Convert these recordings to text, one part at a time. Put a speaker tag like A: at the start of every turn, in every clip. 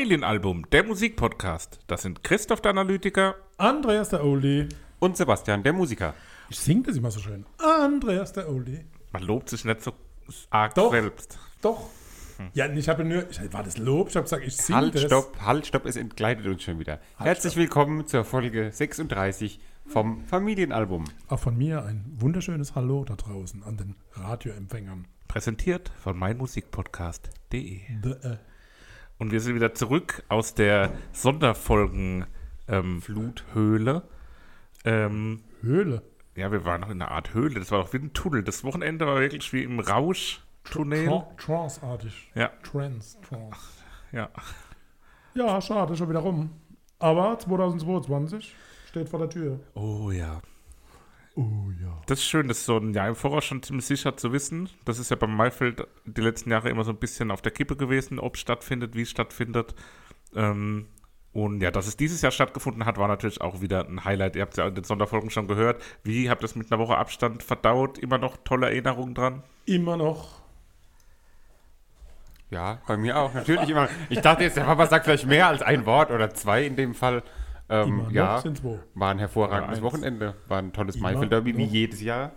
A: Familienalbum, der Musikpodcast. Das sind Christoph der Analytiker.
B: Andreas der Oldie.
C: Und Sebastian, der Musiker.
B: Ich singe das immer so schön. Andreas der Oldie.
A: Man lobt sich nicht so arg
B: Doch.
A: selbst.
B: Doch. Ja, ich habe nur, ich, war das Lob? Ich habe gesagt, ich singe
C: Halt,
B: das.
C: stopp, halt, stopp, es entgleitet uns schon wieder. Herzlich willkommen zur Folge 36 vom Familienalbum.
B: Auch von mir ein wunderschönes Hallo da draußen an den Radioempfängern.
A: Präsentiert von meinmusikpodcast.de. Und wir sind wieder zurück aus der Sonderfolgen ähm. Ähm,
B: Höhle.
A: ja, wir waren noch in einer Art Höhle. Das war doch wie ein Tunnel. Das Wochenende war wirklich wie im Rausch-Tunnel.
B: Tran- Trance-artig.
A: Ja,
B: Trance, Trance.
A: ja.
B: Ja, schade, schon wieder rum. Aber 2022 steht vor der Tür.
A: Oh ja.
B: Oh ja.
A: Das ist schön, das ist so ein Jahr im Voraus schon ziemlich sicher zu wissen. Das ist ja beim Maifeld die letzten Jahre immer so ein bisschen auf der Kippe gewesen, ob es stattfindet, wie es stattfindet. Ähm, und ja, dass es dieses Jahr stattgefunden hat, war natürlich auch wieder ein Highlight. Ihr habt es ja in den Sonderfolgen schon gehört. Wie habt ihr es mit einer Woche Abstand verdaut? Immer noch tolle Erinnerungen dran?
B: Immer noch.
C: Ja, bei mir auch, natürlich immer. Ich dachte jetzt, der Papa sagt vielleicht mehr als ein Wort oder zwei in dem Fall. Ähm, ja, war ein hervorragendes
A: eins.
C: Wochenende. War ein tolles
B: Immer
C: Maifeld-Derby, wie jedes Jahr.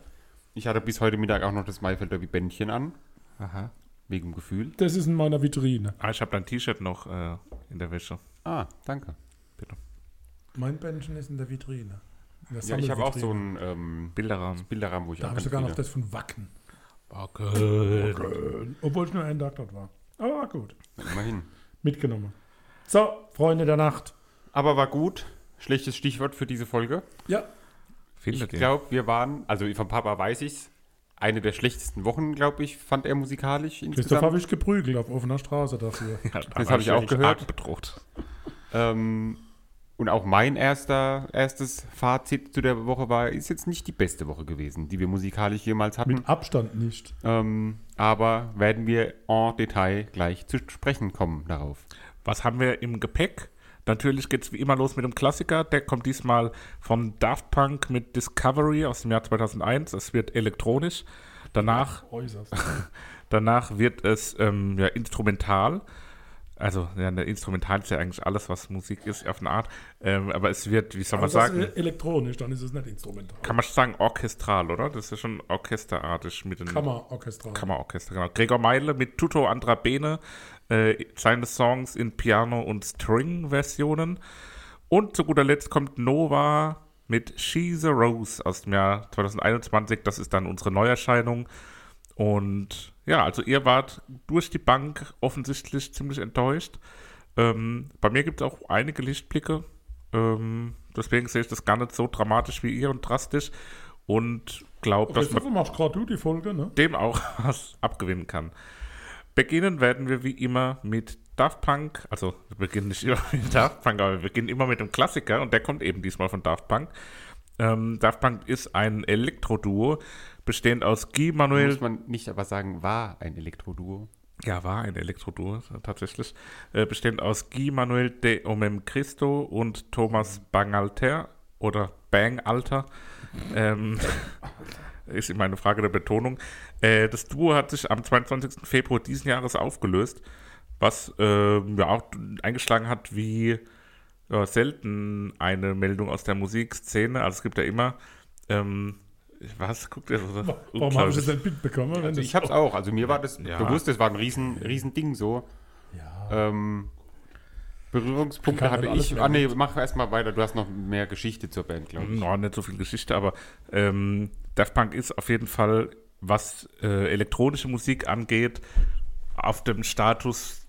C: Ich hatte bis heute Mittag auch noch das Maifeld-Derby-Bändchen an,
A: Aha.
C: wegen dem Gefühl.
B: Das ist in meiner Vitrine.
A: Ah, ich habe dein T-Shirt noch äh, in der Wäsche.
C: Ah, danke.
B: Mein Bändchen ist in der Vitrine. In der
C: Ja, ich habe auch so einen ähm,
A: Bilderrahmen.
C: Bilderrahmen, wo ich
B: Da
C: auch
B: habe ich sogar noch das von Wacken.
A: Okay.
B: Obwohl ich nur einen Tag dort war. Aber war gut.
C: Immerhin.
B: Mitgenommen. So, Freunde der Nacht.
C: Aber war gut. Schlechtes Stichwort für diese Folge.
B: Ja,
C: Ich
A: Findet ihr?
C: glaube, wir waren, also vom Papa weiß ich's, eine der schlechtesten Wochen, glaube ich, fand er musikalisch
B: Christoph habe ich geprügelt auf offener Straße dafür.
A: Ja,
C: Das habe ich auch gehört.
A: Bedroht.
C: Ähm, und auch mein erster, erstes Fazit zu der Woche war, ist jetzt nicht die beste Woche gewesen, die wir musikalisch jemals hatten.
B: Mit Abstand nicht.
C: Ähm, aber werden wir en Detail gleich zu sprechen kommen darauf.
A: Was haben wir im Gepäck? Natürlich geht es wie immer los mit dem Klassiker. Der kommt diesmal von Daft Punk mit Discovery aus dem Jahr 2001. Es wird elektronisch. Danach, danach wird es ähm, ja, instrumental. Also, ja, eine Instrumental ist ja eigentlich alles, was Musik ist, auf eine Art. Ähm, aber es wird, wie soll man
B: Aber das
A: sagen,
B: ist elektronisch, dann ist es nicht instrumental.
A: kann man sagen, orchestral, oder? Das ist ja schon orchesterartig mit den
B: Kammerorchestral.
A: Kammerorchester, genau. Gregor Meile mit Tuto Andra Bene, äh, seine Songs in Piano- und String-Versionen. Und zu guter Letzt kommt Nova mit She's a Rose aus dem Jahr 2021. Das ist dann unsere Neuerscheinung. Und ja, also ihr wart durch die Bank offensichtlich ziemlich enttäuscht. Ähm, bei mir gibt es auch einige Lichtblicke. Ähm, deswegen sehe ich das gar nicht so dramatisch wie ihr und drastisch. Und glaube, dass man
B: machst gerade du die Folge, ne?
A: dem auch was abgewinnen kann. Beginnen werden wir wie immer mit Daft Punk, also wir beginnen nicht immer mit Daft Punk, aber wir beginnen immer mit dem Klassiker und der kommt eben diesmal von Daft Punk. Ähm, Daft Punk ist ein Elektroduo, bestehend aus Guy Manuel
C: Muss man nicht aber sagen, war ein Elektroduo.
A: ja, war ein Elektroduo tatsächlich. Äh, bestehend aus Guy Manuel de Omem Cristo und Thomas Bangalter oder Bangalter. Ähm, ist immer eine Frage der Betonung. Äh, das Duo hat sich am 22. Februar diesen Jahres aufgelöst, was ähm, ja auch eingeschlagen hat wie ja, selten eine Meldung aus der Musikszene. Also es gibt ja immer ähm, was? Guckt ihr so?
B: Warum habe ich das nicht mitbekommen? Wenn
C: Also ich hab's auch. Also mir war das
A: Ja.
C: bewusst, das war ein riesen, riesen Ding so.
B: Ja.
C: Ähm, Berührungspunkte hatte ich. Ah nee, mach erstmal weiter. Du hast noch mehr Geschichte zur Band, glaube ich.
A: No, nicht so viel Geschichte, aber ähm, Daft Punk ist auf jeden Fall, was äh, elektronische Musik angeht, auf dem Status,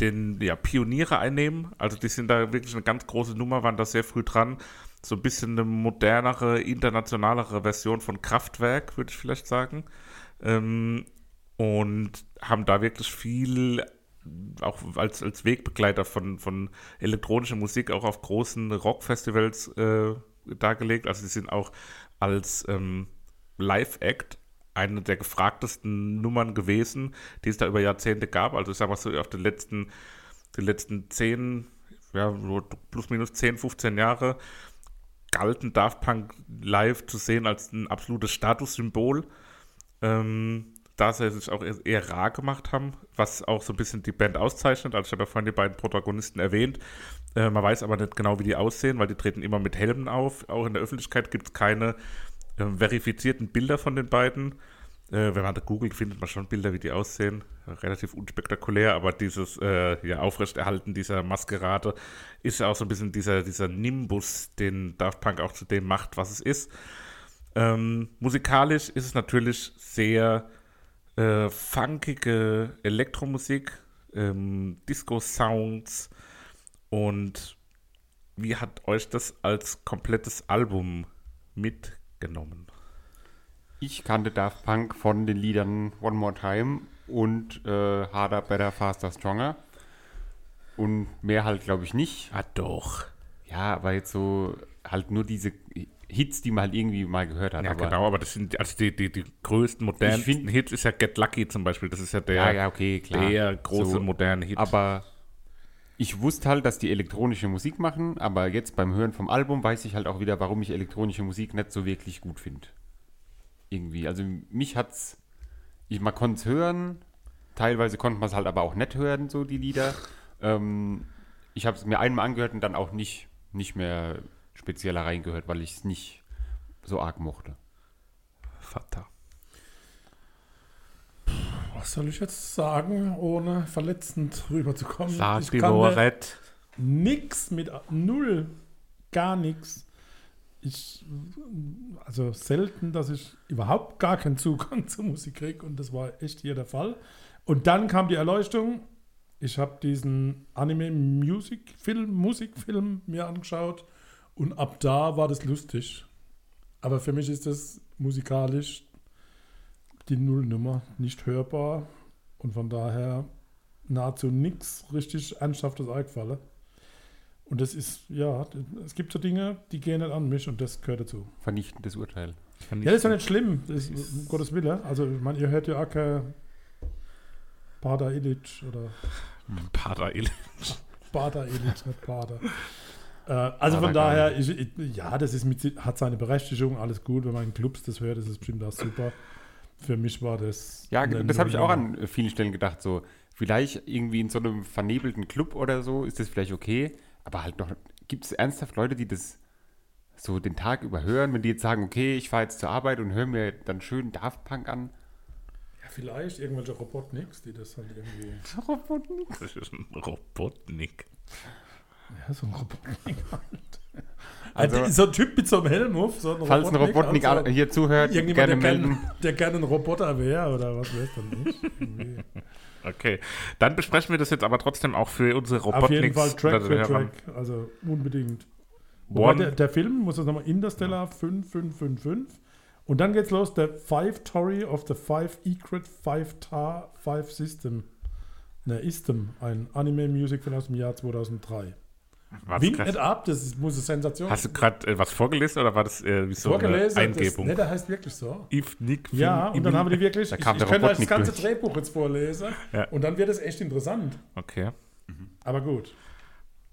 A: den ja, Pioniere einnehmen. Also die sind da wirklich eine ganz große Nummer, waren da sehr früh dran. So ein bisschen eine modernere, internationalere Version von Kraftwerk, würde ich vielleicht sagen. Ähm, und haben da wirklich viel auch als, als Wegbegleiter von, von elektronischer Musik auch auf großen Rockfestivals äh, dargelegt. Also sie sind auch als ähm, Live-Act eine der gefragtesten Nummern gewesen, die es da über Jahrzehnte gab. Also ich sag mal so auf den letzten, die letzten 10, ja, plus minus 10, 15 Jahre galten Daft Punk live zu sehen als ein absolutes Statussymbol. Ähm, da sie sich auch eher- rar gemacht haben, was auch so ein bisschen die Band auszeichnet. Also ich habe ja vorhin die beiden Protagonisten erwähnt. Äh, man weiß aber nicht genau, wie die aussehen, weil die treten immer mit Helmen auf. Auch in der Öffentlichkeit gibt es keine ähm, verifizierten Bilder von den beiden. Äh, wenn man da googelt, findet man schon Bilder, wie die aussehen. Relativ unspektakulär, aber dieses äh, ja, Aufrechterhalten dieser Maskerade ist ja auch so ein bisschen dieser, dieser Nimbus, den Daft Punk auch zu dem macht, was es ist. Ähm, musikalisch ist es natürlich sehr äh, funkige Elektromusik, ähm, Disco-Sounds und wie hat euch das als komplettes Album mitgenommen?
C: Ich kannte Daft Punk von den Liedern One More Time und äh, Harder, Better, Faster, Stronger. Und mehr halt, glaube ich, nicht.
A: Ah, doch.
C: Ja, aber jetzt so halt nur diese Hits, die man halt irgendwie mal gehört hat.
A: Ja,
C: aber,
A: genau, aber das sind also die, die, die größten, modernsten
C: find-
A: Hits ist ja Get Lucky zum Beispiel. Das ist ja der,
C: Ja, ja, okay,
A: der große
C: So,
A: moderne Hit.
C: Aber ich wusste halt, dass die elektronische Musik machen, aber jetzt beim Hören vom Album weiß ich halt auch wieder, warum ich elektronische Musik nicht so wirklich gut finde. Irgendwie. Also mich hat's. Ich, man konnte es hören, teilweise konnte man es halt aber auch nicht hören, so die Lieder. Ähm, ich habe es mir einmal angehört und dann auch nicht, nicht mehr spezieller reingehört, weil ich es nicht so arg mochte.
A: Vater.
B: Was soll ich jetzt sagen, ohne verletzend rüberzukommen?
A: Sag
B: ich
A: die
B: kann
A: Wahrheit.
B: nix mit null, gar nichts. Ich, also selten, dass ich überhaupt gar keinen Zugang zur Musik kriege und das war echt hier der Fall. Und dann kam die Erleuchtung. Ich habe diesen Anime-Musikfilm, Musikfilm mir angeschaut und ab da war das lustig. Aber für mich ist das musikalisch die Nullnummer nicht hörbar und von daher nahezu nichts richtig Ernsthaftes eingefallen. Und das ist, ja, es gibt so Dinge, die gehen nicht an mich und das gehört dazu.
C: Vernichtendes Urteil.
A: Kann
B: Ja, das ist ja nicht schlimm, das ist, um Gottes Willen. Also, ich meine, ihr hört ja auch kein Bader Illich oder
A: Pater Il
B: Bader Illich, nicht Bader. Äh, also von daher, ich, ich, ja, das ist mit, hat seine Berechtigung, alles gut. Wenn man in Clubs das hört, ist es bestimmt auch super. Für mich war das.
C: Ja, das habe ich auch an vielen Stellen gedacht. So, vielleicht irgendwie in so einem vernebelten Club oder so ist das vielleicht okay, aber halt noch, gibt es ernsthaft Leute, die das so den Tag über hören, wenn die jetzt sagen, okay, ich fahre jetzt zur Arbeit und höre mir dann schön Daft Punk an.
B: Ja, vielleicht irgendwelche Robotniks, die das halt irgendwie.
A: Das ist ein Robotnik.
B: Ja, so ein Robotnik halt.
C: Also-
B: Also, so ein Typ mit so einem Helm auf, so ein
C: Falls ein Robotnik
B: also,
C: hier zuhört,
B: Irgendjemand,
C: gerne
B: der
C: melden.
B: gerne, der gerne ein Roboter wäre oder was wäre dann nicht?
A: Okay. Dann besprechen wir das jetzt aber trotzdem auch für unsere Robotniks.
B: Auf jeden Fall Track
A: also
B: für Track, also unbedingt. Der, der Film, muss das nochmal, Interstellar 5555. Und dann geht's los, der Five Tory of the Five Egret Five Tar Five System. Ne, Istem, ein Anime-Musical aus dem Jahr 2003. Wink
A: krass.
B: nicht ab, das ist, muss eine Sensation
A: Hast du gerade äh, was vorgelesen oder war das äh, wie so
B: vorgelesen.
A: eine
B: Das,
A: Eingebung?
B: ne, der heißt wirklich so.
A: If Nick
B: Ja, und dann haben wir die wirklich,
C: Da
B: ich,
C: kam
B: ich könnte euch das ganze
C: durch.
B: Drehbuch jetzt vorlesen
A: Ja.
B: und dann wird es echt interessant.
A: Okay.
B: Aber gut,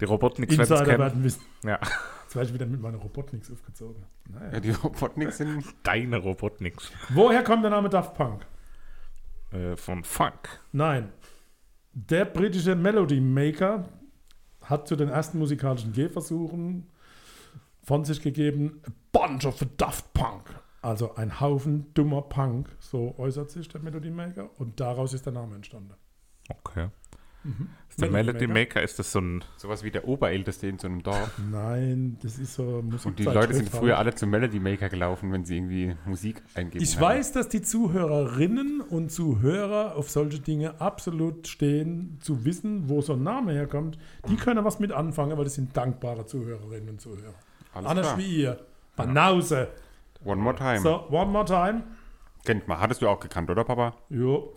A: Die Robotniks werden es
B: Insider
A: kennen.
B: werden wissen.
A: Ja.
B: Jetzt war ich wieder mit meiner Robotniks aufgezogen. Naja.
C: Ja, die Robotniks sind
A: Deine Robotniks.
B: Woher kommt der Name Daft Punk?
A: Äh, von Funk.
B: Nein. Der britische Melody Maker hat zu den ersten musikalischen Gehversuchen von sich gegeben, a bunch of Daft Punk. Also ein Haufen dummer Punk, so äußert sich der Melody Maker und daraus ist der Name entstanden.
A: Okay. Ist der
B: Melody Maker?
A: Maker, ist das so ein.
C: sowas wie der Oberälteste in so einem Dorf.
B: Nein, das ist so Musik.
C: Und die Leute sind früher alle zum Melody Maker gelaufen, wenn sie irgendwie Musik eingeben.
B: Ich
C: hatten.
B: weiß, dass die Zuhörerinnen und Zuhörer auf solche Dinge absolut stehen, zu wissen, wo so ein Name herkommt. Die können was mit anfangen, weil das sind dankbare Zuhörerinnen und Zuhörer.
C: Alles
B: Anders
C: klar.
B: wie ihr. Banause.
C: One more time.
B: So, one more time.
C: Kennt man. Hattest du auch gekannt, oder Papa?
B: Jo.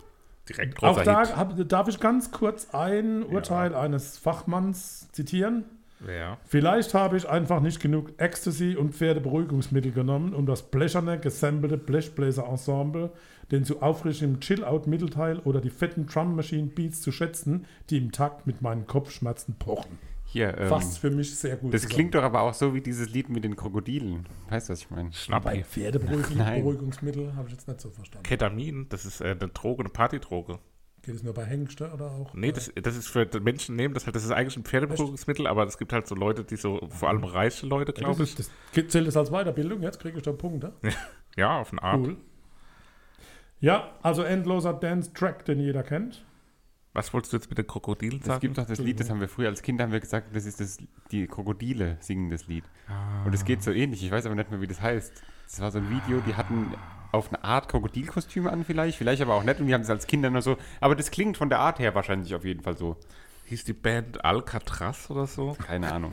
A: Direkt
B: Auch da hab, darf ich ganz kurz ein Urteil eines Fachmanns zitieren.
A: Ja.
B: Vielleicht habe ich einfach nicht genug Ecstasy und Pferdeberuhigungsmittel genommen, um das blecherne, gesampelte Blechbläser-Ensemble, den zu aufrichtigen Chill-Out-Mittelteil oder die fetten Drum-Machine-Beats zu schätzen, die im Takt mit meinen Kopfschmerzen pochen.
C: Hier, ähm,
B: Fasst für mich sehr gut
C: das
B: zusammen.
C: klingt doch aber auch so wie dieses Lied mit den Krokodilen. Weißt du, was ich meine?
B: Bei
A: Schnappi.
B: Pferdeberuhigungsmittel habe ich jetzt nicht so verstanden.
A: Ketamin, das ist äh, eine Droge, eine Partydroge.
B: Geht es nur bei Hengste oder auch?
A: Nee, das, das ist für die Menschen nehmen das halt, das ist eigentlich ein Pferdeberuhigungsmittel, aber es gibt halt so Leute, die so, vor allem reiche Leute,
B: Ja,
A: glaube
B: das,
A: ich.
B: das zählt das als Weiterbildung, jetzt kriege ich da Punkte.
A: Ja, auf eine Art.
B: Cool. Ja, also endloser Dance-Track, den jeder kennt.
A: Was wolltest du jetzt mit den Krokodilen
C: Es
A: sagen?
C: gibt doch das Lied, das haben wir früher als Kinder haben wir gesagt, das ist das, die Krokodile singen das Lied. Und es geht so ähnlich, ich weiß aber nicht mehr, wie das heißt. Das war so ein Video, die hatten auf eine Art Krokodilkostüme an vielleicht, vielleicht aber auch nicht und die haben es als Kinder nur so, aber das klingt von der Art her wahrscheinlich auf jeden Fall so.
A: Hieß die Band Alcatraz oder so?
C: Keine Ahnung.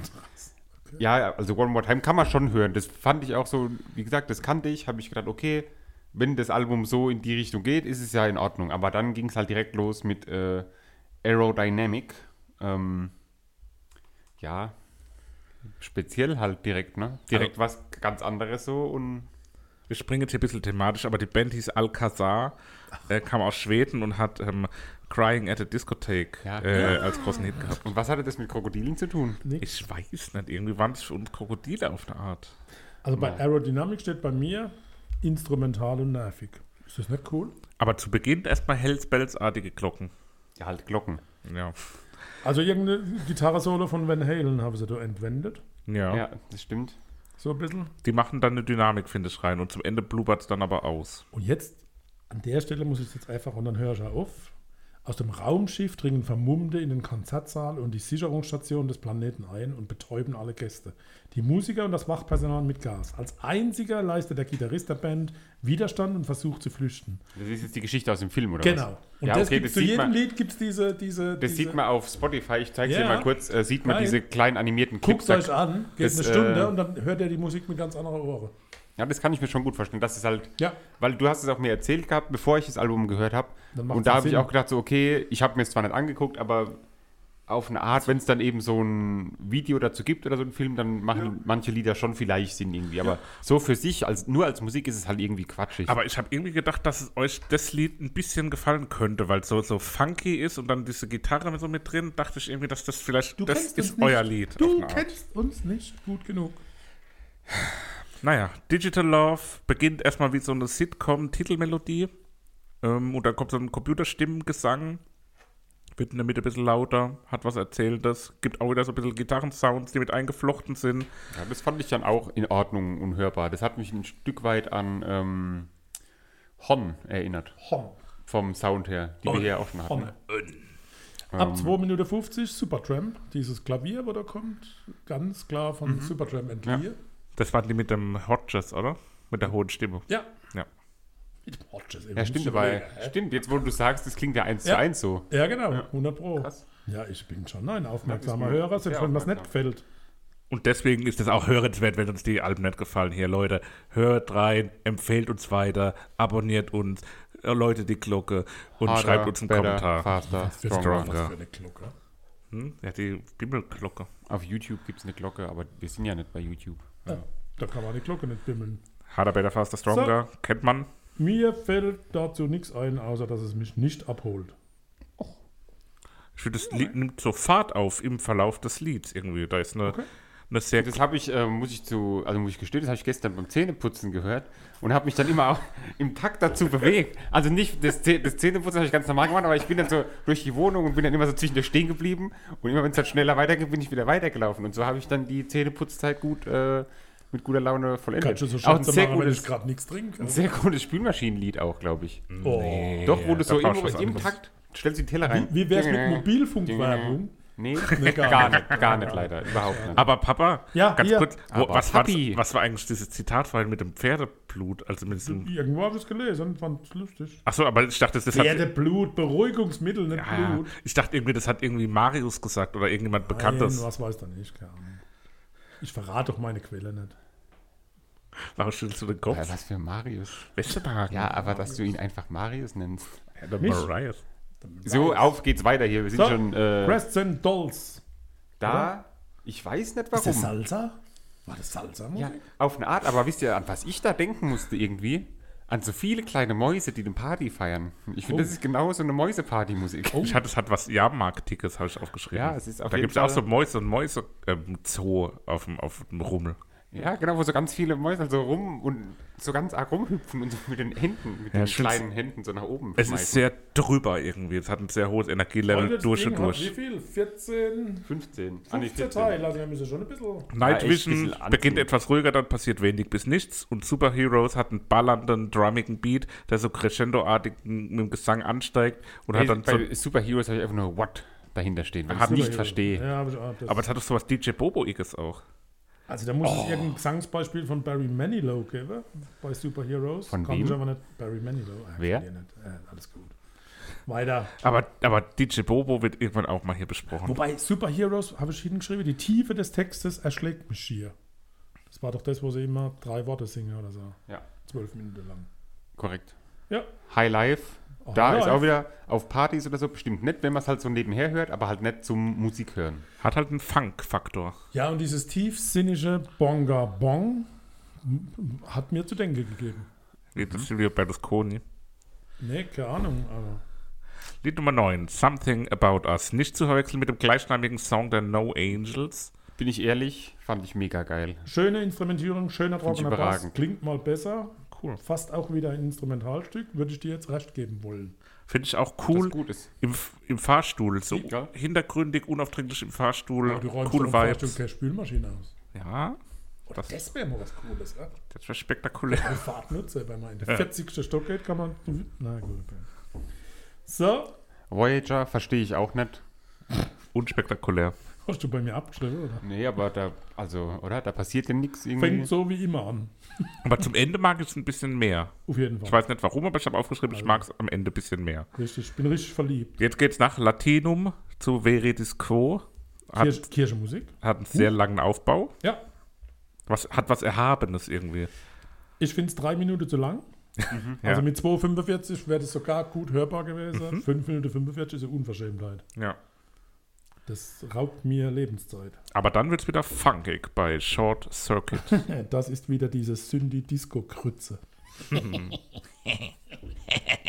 C: Ja, also One More Time kann man schon hören. Das fand ich auch so, wie gesagt, das kannte ich, habe ich gedacht, okay, wenn das Album so in die Richtung geht, ist es ja in Ordnung. Aber dann ging es halt direkt los mit äh, Aerodynamic. Ähm, ja, speziell halt direkt, ne? Direkt was ganz anderes so und
A: Wir springen jetzt hier ein bisschen thematisch, aber die Band hieß Alcazar, äh, kam aus Schweden und hat ähm, Crying at a Discotheque
C: Ja.
A: äh, als großen Hit gehabt.
C: Und was hatte das mit Krokodilen zu tun?
B: Nix.
A: Ich weiß nicht, irgendwie waren das für uns Krokodile auf eine Art.
B: Also bei Aerodynamic steht bei mir instrumental und nervig. Ist das nicht cool?
A: Aber zu Beginn erstmal Hells Bells-artige Glocken.
C: Ja, halt Glocken.
A: Ja.
B: Also irgendeine Gitarre-Solo von Van Halen haben sie da entwendet.
A: ja.
C: Ja, das stimmt.
B: So ein bisschen.
A: Die machen dann eine Dynamik, finde ich, rein. Und zum Ende blubbert es dann aber aus.
B: Und jetzt, an der Stelle muss ich jetzt einfach, und dann höre ich auf. Aus dem Raumschiff dringen Vermummte in den Konzertsaal und die Sicherungsstation des Planeten ein und betäuben alle Gäste. Die Musiker und das Wachpersonal mit Gas. Als einziger leistet der Gitarrist der Band Widerstand und versucht zu flüchten.
C: Das ist jetzt die Geschichte aus dem Film, oder
B: Genau.
C: was?
B: Und
C: ja,
B: das
C: okay, das
B: zu jedem
C: man,
B: Lied gibt es diese, diese,
C: Das
B: diese
C: sieht man auf Spotify, ich zeige es
B: Ja.
C: dir mal kurz, äh, sieht man
B: Geil.
C: diese kleinen animierten Clips.
B: Guckt euch an, geht
C: das,
B: eine Stunde
C: äh,
B: und dann hört ihr die Musik mit ganz anderer Ohren.
C: Ja, das kann ich mir schon gut vorstellen. Das ist halt,
B: Ja,
C: weil du hast es auch mir erzählt gehabt, bevor ich das Album gehört habe. Und da
B: ja
C: habe ich auch gedacht, so, okay, ich habe mir es zwar nicht angeguckt, aber auf eine Art, wenn es dann eben so ein Video dazu gibt oder so ein Film, dann machen manche Lieder schon vielleicht Sinn irgendwie. Aber so für sich, als, nur als Musik ist es halt irgendwie quatschig.
A: Aber ich habe irgendwie gedacht, dass es euch das Lied ein bisschen gefallen könnte, weil es so, so funky ist und dann diese Gitarre mit so mit drin. Dachte ich irgendwie, dass das vielleicht,
B: du
A: das ist euer Lied.
B: Du kennst uns nicht gut genug.
A: Naja, Digital Love beginnt erstmal wie so eine Sitcom-Titelmelodie. Ähm, und dann kommt so ein Computerstimmengesang. Wird in der Mitte ein bisschen lauter, hat was Erzähltes. Gibt auch wieder so ein bisschen Gitarrensounds, die mit eingeflochten sind.
C: ja, das fand ich dann auch in Ordnung und hörbar. Das hat mich ein Stück weit an ähm, Hon erinnert.
B: Hon.
C: Vom Sound her, die wir hier auch schon hatten.
B: Hon. Ab 2 Minuten 50 Supertramp. Dieses Klavier, wo da kommt, ganz klar von Supertramp entliehen.
A: Das waren die mit dem Hodges, oder? Mit der hohen Stimme.
B: Ja.
A: Ja.
B: Mit Hodges, ey,
C: Ja, stimmt, aber stimmt, jetzt wo du sagst, das klingt ja eins
B: Ja.
C: zu eins so.
B: Ja, genau. 100 Pro.
C: Krass.
B: Ja, ich bin schon ein aufmerksamer
C: Ja,
B: Hörer, selbst wenn mir es nicht gefällt.
A: Und deswegen ist es auch hörenswert, wenn uns die Alben nicht gefallen. Hier, Leute, hört rein, empfehlt uns weiter, abonniert uns, läutet die Glocke und
C: Harder,
A: schreibt uns einen
C: better,
A: Kommentar.
C: Faster, stronger.
B: Was für eine Glocke.
A: Hm? Ja, die Bimmelglocke.
C: Auf YouTube gibt es eine Glocke, aber wir sind ja nicht bei YouTube.
B: Ja, da kann man die Glocke nicht bimmeln.
A: Harder, better, faster, stronger. Kennt man.
B: Mir fällt dazu nichts ein, außer dass es mich nicht abholt.
A: Ich finde, das Lied nimmt so Fahrt auf im Verlauf des Lieds irgendwie. Da ist eine, eine sehr.
C: Das habe ich, äh, muss ich zu, also muss ich gestehen, das habe ich gestern beim Zähneputzen gehört und habe mich dann immer auch im Takt dazu bewegt. Also nicht das, Zäh- das Zähneputzen habe ich ganz normal gemacht, aber ich bin dann so durch die Wohnung und bin dann immer so zwischendurch stehen geblieben und immer wenn es dann schneller weitergeht, bin ich wieder weitergelaufen und so habe ich dann die Zähneputzzeit gut äh, mit guter Laune vollendet.
B: Kannst du so
C: auch ein sehr,
B: machen, wenn ich
C: gutes,
B: gerade nichts trinke?
C: ein sehr gutes Spülmaschinenlied auch, glaube ich.
B: Oh.
C: Doch, wo du so
A: du
C: im, im. Takt stellst die Teller rein.
B: Wie, wie wär's mit Mobilfunkwerbung?
C: Nee,
B: Nee, gar
C: gar nicht, gar nicht leider, überhaupt nicht.
A: aber Papa,
B: Ja,
A: ganz
B: hier.
A: kurz, wo, was, war was war eigentlich dieses Zitat vorhin mit dem Pferdeblut? Also mit diesem.
B: Irgendwo habe ich es gelesen und fand es lustig.
A: Achso, aber ich dachte, das hat.
B: Pferdeblut, Beruhigungsmittel, nicht
A: Ja,
B: Blut.
A: ich dachte irgendwie, das hat irgendwie Marius gesagt oder irgendjemand
B: Nein,
A: Bekanntes.
B: was weiß da nicht, keine Ahnung. Ich verrate doch meine Quelle nicht.
A: Warum schüttelst du den Kopf?
C: Ja, was für Marius.
A: Westerhagen.
C: Ja, aber dass du ihn einfach Marius nennst.
A: Ja, der
B: Mich?
A: Marius.
C: So, auf geht's weiter hier. Wir sind
B: So,
C: schon äh,
B: Crescent Dolls.
C: da. Ich weiß nicht
B: Ist das
C: warum.
B: Salsa? War das Salsa?
C: Ja, auf eine Art, aber wisst ihr, an was ich da denken musste irgendwie? an so viele kleine Mäuse, die eine Party feiern. Ich finde,
B: Oh.
C: das ist genau so eine Mäuse-Party-Musik.
A: Ich hatte, es hat was Jahrmarktiges, habe ich aufgeschrieben.
C: Ja, es ist auf
A: Da gibt es auch so Mäuse und Mäuse ähm, Zoo auf dem, auf dem Rummel.
C: Ja, genau, wo so ganz viele Mäuse so rum und so ganz arg rumhüpfen und so mit den Händen, mit
A: Ja,
C: den kleinen Händen so nach oben
A: Es
C: schmeißen.
A: ist sehr drüber irgendwie. Es hat ein sehr hohes Energielevel durch
B: Ding
A: und
B: hat
A: durch.
B: Wie viel? 14,
C: 15. Ah, nee,
B: 15 Teile. Also wir müssen schon ein bisschen.
A: Night Vision
C: bisschen
A: beginnt etwas ruhiger, dann passiert wenig bis nichts. Und Superheroes hat einen ballernden, drummigen Beat, der so crescendo-artig mit dem Gesang ansteigt. Und hat
C: Bei,
A: dann so,
C: bei Superheroes habe ich einfach nur What dahinter stehen, weil ich
A: Hat
C: es nicht verstehe.
B: Ja,
A: aber es hat doch sowas DJ Bobo-iges auch.
B: Also da muss es irgendein Gesangsbeispiel von Barry Manilow geben bei Superheroes.
C: Von
B: Kann
C: wem?
B: ich aber nicht. Barry Manilow. Ah,
C: Wer?
B: nicht. Ja, alles gut. Weiter.
A: Aber, aber DJ Bobo wird irgendwann auch mal hier besprochen.
B: Wobei Superheroes, habe ich hingeschrieben, die Tiefe des Textes erschlägt mich schier. Das war doch das, wo sie immer drei Worte singen oder so.
C: Ja,
B: Zwölf Minuten lang.
C: korrekt.
B: Ja.
C: High Life,
B: Oh,
C: da
B: High
C: ist auch wieder auf Partys oder so bestimmt nicht, wenn man es halt so nebenher hört, aber halt nicht zum Musik hören.
A: Hat halt einen Funk-Faktor.
B: Ja, und dieses tiefsinnige Bonga Bong hat mir zu denken gegeben.
A: Wie das Silvio Berlusconi.
B: Nee, keine Ahnung, aber.
A: Lied Nummer 9, Something About Us. Nicht zu verwechseln mit dem gleichnamigen Song der No Angels.
C: Bin ich ehrlich, fand ich mega geil.
B: Schöne Instrumentierung, schöner trockener Bass.
C: überragend.
B: Klingt mal besser.
A: Cool.
B: Fast auch wieder ein Instrumentalstück. Würde ich dir jetzt recht geben wollen.
A: Finde ich auch
C: Das
A: cool
C: gut ist.
A: im, im Fahrstuhl. So
C: Ja.
A: hintergründig, unaufdringlich im Fahrstuhl.
B: Aber du räumst doch im Fahrstuhl
A: Vibes.
B: keine Spülmaschine aus.
A: Ja,
B: Oder
A: Das-
B: das, wäre mal was Cooles, ja?
A: das wäre spektakulär.
B: Eine Fahrtnutzer, wenn man in der
A: Ja.
B: 40. Stock geht, kann man. Na gut. So,
C: Voyager verstehe ich auch nicht.
A: Unspektakulär.
B: Hast du bei mir abgeschrieben, oder?
C: Nee, aber da, also, oder? Da passiert ja nichts irgendwie.
B: Fängt so wie immer an.
A: Aber zum Ende mag ich es ein bisschen mehr.
B: Auf jeden Fall.
A: Ich weiß nicht warum, aber ich habe aufgeschrieben, ich mag es am Ende ein bisschen mehr.
B: Richtig, ich bin richtig verliebt.
A: Jetzt geht's nach Latinum zu Veridis Quo. Hat,
B: Kirche, Kirchenmusik.
A: hat einen sehr langen Aufbau.
B: Ja,
A: Was, hat was Erhabenes irgendwie.
B: ich finde es drei Minuten zu lang.
A: Ja.
B: Also mit 2,45 wäre das sogar gut hörbar
A: Mhm.
B: gewesen. 5 Minuten 45 ist eine Unverschämtheit.
A: Ja.
B: Das raubt mir Lebenszeit.
A: Aber dann wird's wieder funkig bei Short Circuit.
B: Das ist wieder diese Synthi-Disco-Krütze.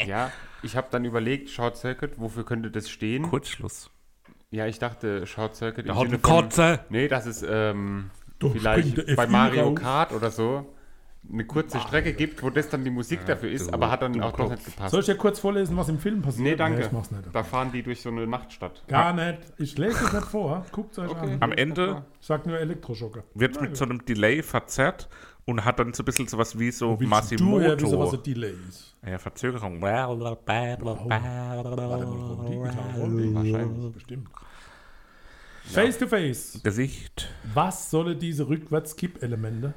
C: Ja, ich habe dann überlegt, Short Circuit, wofür könnte das stehen?
A: Kurzschluss.
C: Ja, ich dachte Short Circuit
A: Da hat
C: Sinne
A: ein
C: von,
A: Kotze.
C: Nee, das ist ähm, vielleicht bei
B: F4
C: Mario
B: raus.
C: Kart oder so eine kurze Strecke gibt, wo das dann die Musik dafür ist,
A: du-
C: aber hat dann auch doch
A: Kopf.
C: nicht gepasst.
B: Soll ich dir kurz vorlesen, was im Film passiert?
C: Nee, danke.
B: ich mach's nicht.
C: Da fahren die durch so eine Nachtstadt.
B: Gar nicht. Ich lese es nicht vor. Guckt euch
C: Okay.
B: an.
A: Am Ende
B: Ich sag nur Elektroschocker.
A: wird mit so einem Delay verzerrt und hat dann so ein bisschen sowas wie so
B: Willst du ja wissen, was ein Delay ist?
A: Ja, Verzögerung.
B: Rollt?
C: Wahrscheinlich.
B: Bestimmt. Face to face.
A: Gesicht.
B: Was sollen diese Rückwärts-Kipp-Elemente?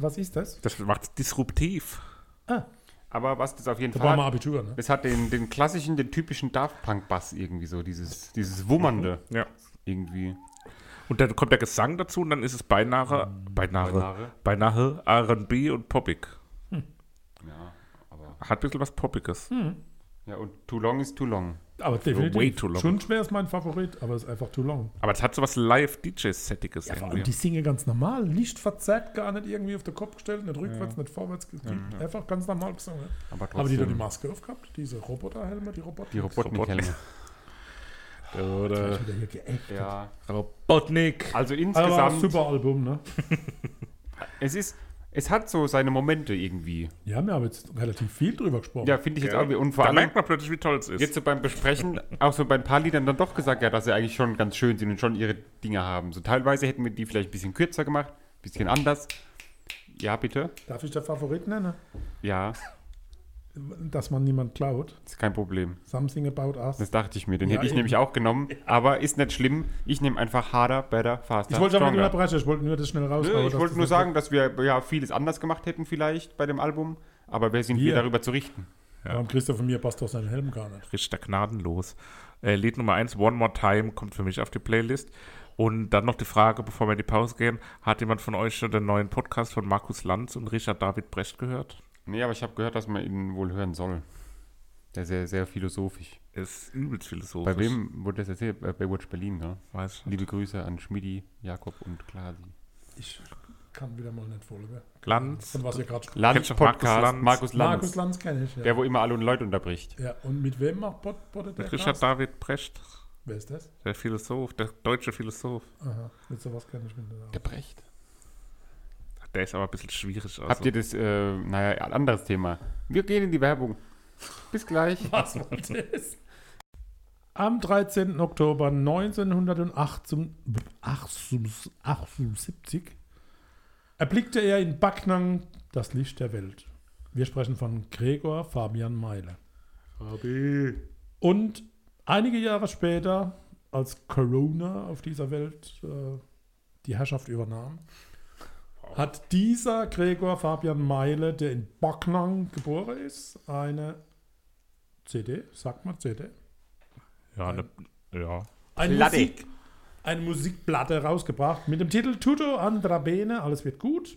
B: Was ist das?
A: Das macht disruptiv.
B: Ah,
C: Aber was das auf jeden
B: da
C: Fall hat,
B: Abitur, ne?
C: das hat den, den klassischen, den typischen Daft Punk Bass irgendwie so, dieses, dieses Wummernde
A: Ja.
C: irgendwie.
A: Und dann kommt der Gesang dazu und dann ist es beinahe, beinahe,
C: Beinahe.
A: beinahe R&B und poppig.
C: Ja, aber.
A: Hat ein bisschen was Poppiges.
C: Ja, und Too Long is Too Long.
B: Aber definitiv.
A: way too long.
B: Schon schwer ist mein Favorit, aber es ist einfach too long.
A: Aber es hat so was Live-DJ-Settiges
B: Ja, vor allem die singen ganz normal, nicht verzerrt, gar nicht irgendwie auf den Kopf gestellt, nicht rückwärts, nicht vorwärts, gekippt, einfach ganz normal gesungen.
C: Aber
B: Aber die da die. Maske aufgehabt, diese Roboterhelme, die Roboter.
C: Die Robotnik-Helme.
A: Oder
B: geäckt.
C: Ja.
A: Robotnik.
C: Also
B: Aber
C: insgesamt,
B: super Album, ne?
C: es ist, es hat so seine Momente irgendwie.
B: Ja, wir haben jetzt relativ viel drüber gesprochen.
C: Ja, finde ich jetzt
A: Ja.
C: auch. Und vor
A: Da
C: allem
A: merkt man plötzlich, wie toll es ist.
C: jetzt so beim Besprechen auch so bei ein paar Liedern dann doch gesagt, ja, dass sie eigentlich schon ganz schön sind und schon ihre Dinge haben. So teilweise hätten wir die vielleicht ein bisschen kürzer gemacht, ein bisschen anders. Ja, bitte.
B: Darf ich der Favorit nennen?
C: Ja,
B: Dass man niemand klaut.
C: ist kein Problem.
B: Something about us.
C: Das dachte ich mir. Den
B: Ja,
C: hätte ich
B: eben.
C: nämlich auch genommen. Aber ist nicht schlimm. Ich nehme einfach harder, better, faster,
B: ich wollte aber nicht unterbrechen, ich wollte nur das schnell raus.
C: Nö, ich wollte
B: das
C: nur sagen, dass wir ja vieles anders gemacht hätten vielleicht bei dem Album. Aber wer sind wir
B: Wir.
C: darüber zu richten?
B: Warum Christoph von mir passt doch seinen Helm gar nicht.
A: Richter gnadenlos. Äh, Lied Nummer 1, One More Time, kommt für mich auf die Playlist. Und dann noch die Frage, bevor wir in die Pause gehen, hat jemand von euch schon den neuen Podcast von Markus Lanz und Richard David Brecht gehört?
C: Nee, aber ich habe gehört, dass man ihn wohl hören soll. Der ist sehr, sehr philosophisch.
A: Ist übelst philosophisch.
C: Bei wem wurde das erzählt? Bei Baywatch Berlin, gell?
A: Weiß ich nicht.
C: Liebe Grüße an Schmidi, Jakob und Klasi.
B: Ich kann wieder mal nicht folgen.
A: Lanz.
B: Von was ihr gerade.
C: Lanz
A: du Markus
C: Podcast,
A: Lanz?
C: Markus Lanz.
B: Markus Lanz kenne ich, ja.
C: Der, wo immer alle Leute unterbricht.
B: ja. Und mit wem macht Pod, Pod, der
A: Mit Richard
B: Cast?
A: David Brecht,
B: Wer ist das?
A: der Philosoph, der deutsche Philosoph.
B: Aha, mit sowas kenne ich mich nicht.
C: Der Brecht.
A: Der ist aber ein bisschen schwierig. Also.
C: Habt ihr das, äh, naja, ein anderes Thema. Wir gehen in die Werbung. Bis gleich.
B: Was war das? Am 13. Oktober 1978 erblickte er in Backnang das Licht der Welt. Wir sprechen von Gregor Fabian Meile. Und einige Jahre später, als Corona auf dieser Welt äh, die Herrschaft übernahm, hat dieser Gregor Fabian Meile, der in Backnang geboren ist, eine CD, sagt man CD,
A: ja, ne, ja.
B: eine
C: Platte.
B: Musik, eine Musikplatte rausgebracht mit dem Titel Tutto andra bene, alles wird gut.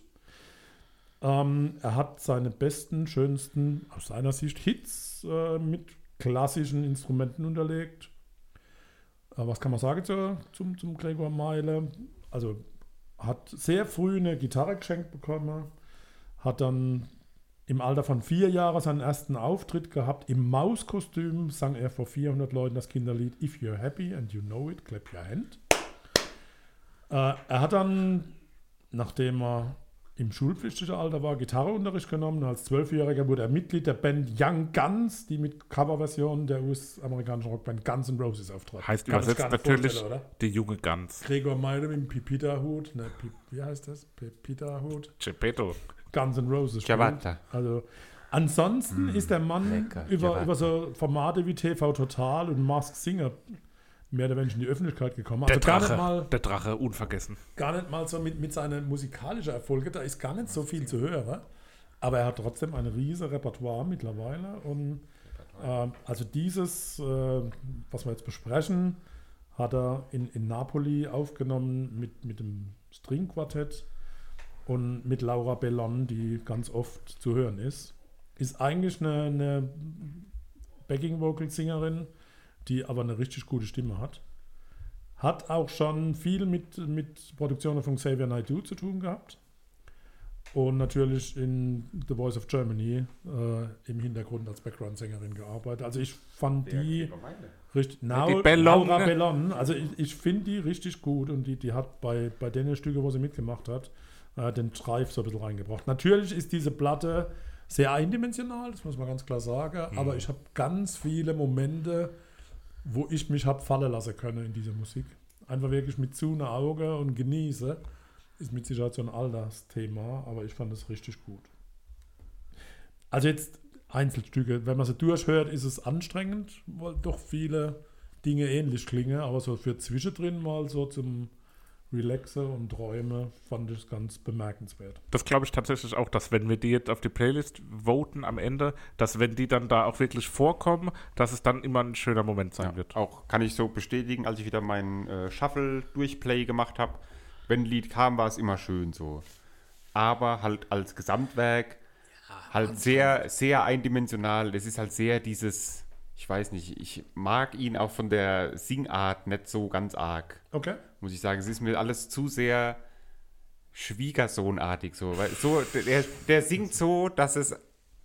B: Ähm, er hat seine besten, schönsten, aus seiner Sicht, Hits äh, mit klassischen Instrumenten unterlegt. Äh, was kann man sagen zu, zum, zum Gregor Meile? Also hat sehr früh eine Gitarre geschenkt bekommen, hat dann im Alter von vier Jahren seinen ersten Auftritt gehabt. Im Mauskostüm sang er vor 400 Leuten das Kinderlied If You're Happy and You Know It, Clap Your Hand. Äh, er hat dann, nachdem er im schulpflichtigen Alter war, Gitarreunterricht genommen. Als Zwölfjähriger wurde er Mitglied der Band Young Guns, die mit Coverversionen der US-amerikanischen Rockband Guns N' Roses auftrat.
A: Heißt
B: Kann
A: übersetzt natürlich die junge Gans.
B: Gregor Meile mit dem Pipita-Hut, ne, Pi- wie heißt das? Pipita-Hut?
A: Geppetto.
B: Guns N' Roses. Also ansonsten ist der Mann
C: lecker,
B: über, über so Formate wie TV Total und Mask Singer mehr oder weniger in die Öffentlichkeit gekommen.
A: Der
B: Also gar nicht
A: Drache.
B: mal,
A: Der Drache, unvergessen.
B: gar nicht mal so mit, mit seinen musikalischen Erfolgen, da ist gar nicht so viel zu hören. Aber er hat trotzdem ein riesiges Repertoire mittlerweile. Und ähm, also dieses, äh, was wir jetzt besprechen, hat er in, in Napoli aufgenommen mit, mit dem Stringquartett und mit Laura Bellon, die ganz oft zu hören ist. Ist eigentlich eine, eine Backing-Vocal-Singerin, die aber eine richtig gute Stimme hat. Hat auch schon viel mit, mit Produktionen von Xavier Naidoo zu tun gehabt. Und natürlich in The Voice of Germany äh, im Hintergrund als Background-Sängerin gearbeitet. Also ich fand die richtig. Na,
A: die Bellon,
B: Laura
A: ne?
B: Bellon. Also ich, ich finde die richtig gut und die, die hat bei, bei den Stücken, wo sie mitgemacht hat, äh, den Drive so ein bisschen reingebracht. Natürlich ist diese Platte sehr eindimensional, das muss man ganz klar sagen,
A: Mhm.
B: aber ich habe ganz viele Momente, wo ich mich habe fallen lassen können in dieser Musik. Einfach wirklich mit zu einer Auge und genieße. Ist mit Sicherheit so ein Altersthema, aber ich fand es richtig gut. Also jetzt Einzelstücke, wenn man sie durchhört, ist es anstrengend, weil doch viele Dinge ähnlich klingen, aber so für zwischendrin mal so zum Relaxen und Träumen fand ich es ganz bemerkenswert.
A: Das glaube ich tatsächlich auch, dass wenn wir die jetzt auf die Playlist voten am Ende, dass wenn die dann da auch wirklich vorkommen, dass es dann immer ein schöner Moment sein
C: Ja,
A: wird.
C: auch kann ich so bestätigen, als ich wieder meinen äh, Shuffle-Durchplay gemacht habe. Wenn ein Lied kam, war es immer schön so. Aber halt als Gesamtwerk halt sehr, sehr eindimensional. Das ist halt sehr dieses, ich weiß nicht, ich mag ihn auch von der Singart nicht so ganz arg,
B: Okay.
C: muss ich sagen. Es ist mir alles zu sehr Schwiegersohnartig so. Weil so der, der singt so, dass es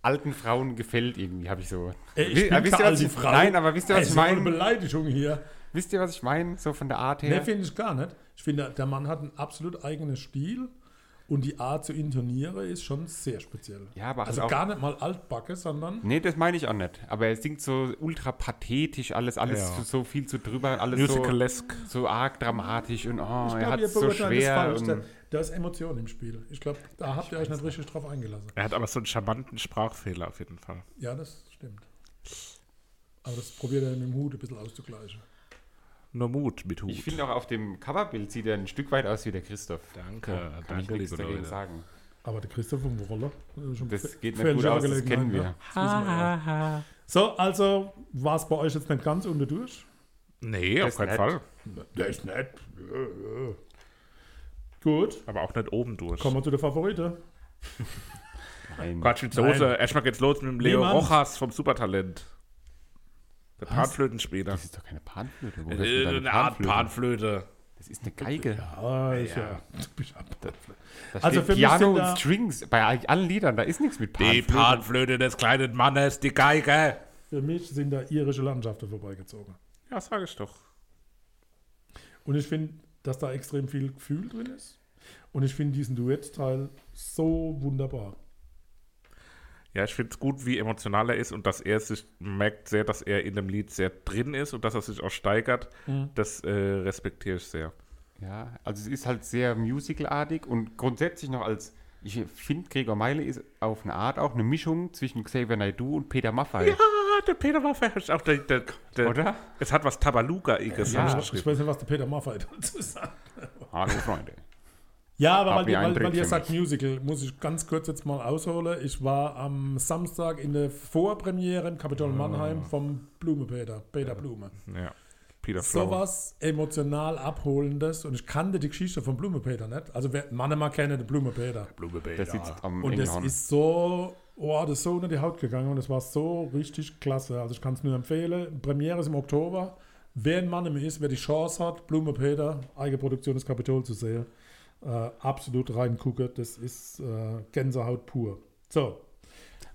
C: alten Frauen gefällt irgendwie, habe ich so.
B: Ey, ich
C: äh, wisst ihr, was ich,
B: alte Frau.
C: Nein, aber wisst ihr, was
B: Ey,
C: ich
B: so eine
C: meine?
B: Beleidigung hier.
C: Wisst ihr, was ich meine? So von der Art
B: Ne,
C: her.
B: finde ich gar nicht. Ich finde, der Mann hat einen absolut eigenen Stil und die Art zu intonieren ist schon sehr speziell.
C: Ja, aber
B: also
C: auch-
B: gar nicht mal altbacke, sondern
C: Nee, das meine ich auch nicht. Aber er singt so ultra pathetisch, alles, alles
A: Ja.
C: so, so viel zu drüber, alles so,
A: Musicalesque.
C: so arg dramatisch und oh,
B: ich
C: er hat es so schwer.
B: falsch. Da,
C: Und,
B: da ist Emotion im Spiel. Ich glaube, da habt ihr euch nicht richtig drauf eingelassen.
A: Er hat aber so einen charmanten Sprachfehler auf jeden Fall.
B: Ja, das stimmt. Aber das probiert er mit dem Hut ein bisschen auszugleichen.
A: Nur Mut mit Hut.
C: ich finde auch auf dem Coverbild sieht er ein Stück weit aus wie der Christoph.
A: Danke,
C: Kann ich
A: danke,
C: nichts
A: liebe
C: dagegen sagen.
B: Aber der Christoph vom Roller. schon
C: Das geht nicht gut aus, das kennen
B: ne?
C: wir.
B: Das wissen wir ja. So, also war es bei euch jetzt nicht ganz unter durch?
A: Nee,
C: Das
A: auf keinen
C: nett.
A: Fall.
B: Der ist nett. Ja, ja. Gut,
A: Aber auch nicht oben durch.
B: kommen wir zu der Favorite.
C: Nein.
A: Quatsch, mit. Soße. Erstmal geht's los mit dem Leo
B: Niemand.
A: Rojas vom Supertalent. Der
B: Was?
A: Panflötenspieler.
C: Das ist doch keine Panflöte. Wo
A: Äh,
C: deine
A: eine Art
C: Panflöte?
A: Panflöte.
C: Das ist eine Geige.
B: Ja, ist ja. Ab.
C: Da
B: Also für mich
C: Piano
B: da-
C: und Strings. Bei eigentlich allen Liedern, da ist nichts mit
A: Die
C: Panflöte.
A: Panflöte des kleinen Mannes, die Geige.
B: Für mich sind da irische Landschaften vorbeigezogen.
A: Ja, sag ich doch.
B: Und ich finde, dass da extrem viel Gefühl drin ist. Und ich finde diesen Duettteil so wunderbar.
A: Ja, ich finde es gut, wie emotional er ist und dass er sich merkt sehr, dass er in dem Lied sehr drin ist und dass er sich auch steigert. Das äh, respektiere ich sehr.
C: Ja, also es ist halt sehr musicalartig und grundsätzlich noch als, ich finde, Gregor Meile ist auf eine Art auch eine Mischung zwischen Xavier Naidoo und Peter Maffay.
A: Ah, der Peter Maffay ist auch der, der, der
C: Oder?
A: Es hat was Tabaluga-iges
C: Ja.
A: ja.
B: Ich weiß nicht, was der Peter Maffay dazu sagt.
C: Hallo Freunde.
B: Ja, aber weil, weil, weil ihr sagt Musical, muss ich ganz kurz jetzt mal ausholen. Ich war am Samstag in der Vorpremiere im Kapitol Mannheim vom Blume Peter, Peter Blume.
A: Ja. Peter Flower.
B: Sowas emotional abholendes und ich kannte die Geschichte von Blume Peter nicht. Also wer Mann mal kennt, den Blume Peter.
A: Blume
C: Der sitzt am
B: Und das ist so, oh, das ist so unter die Haut gegangen und das war so richtig klasse. Also ich kann es nur empfehlen. Premiere ist im Oktober. Wer ein Mann ist, wer die Chance hat, Blume Peter, Eigenproduktion des Kapitol zu sehen, äh, absolut reingucken. Das ist äh, Gänsehaut pur. So.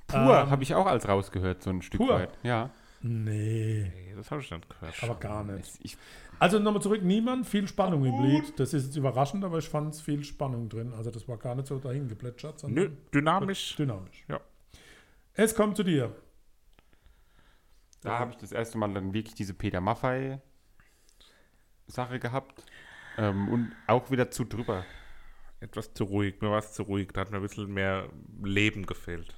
C: Pur
B: Ähm,
C: habe ich auch als rausgehört, so ein Stück
B: Pur?
C: weit. Ja.
B: Nee,
A: Nee, das habe ich nicht gehört.
B: aber gar nicht.
C: Ich,
B: Also nochmal zurück, niemand, viel Spannung im Lied. Das ist jetzt überraschend, aber ich fand es viel Spannung drin. Also das war gar nicht so dahin geplätschert, sondern
A: Nö, dynamisch.
B: dynamisch.
A: Ja.
B: Es kommt zu dir.
C: da habe ich das erste Mal dann wirklich diese Peter Maffay Sache gehabt. Ähm, und auch wieder zu drüber.
A: Etwas zu ruhig. Mir war es zu ruhig. Da hat mir ein bisschen mehr Leben gefehlt.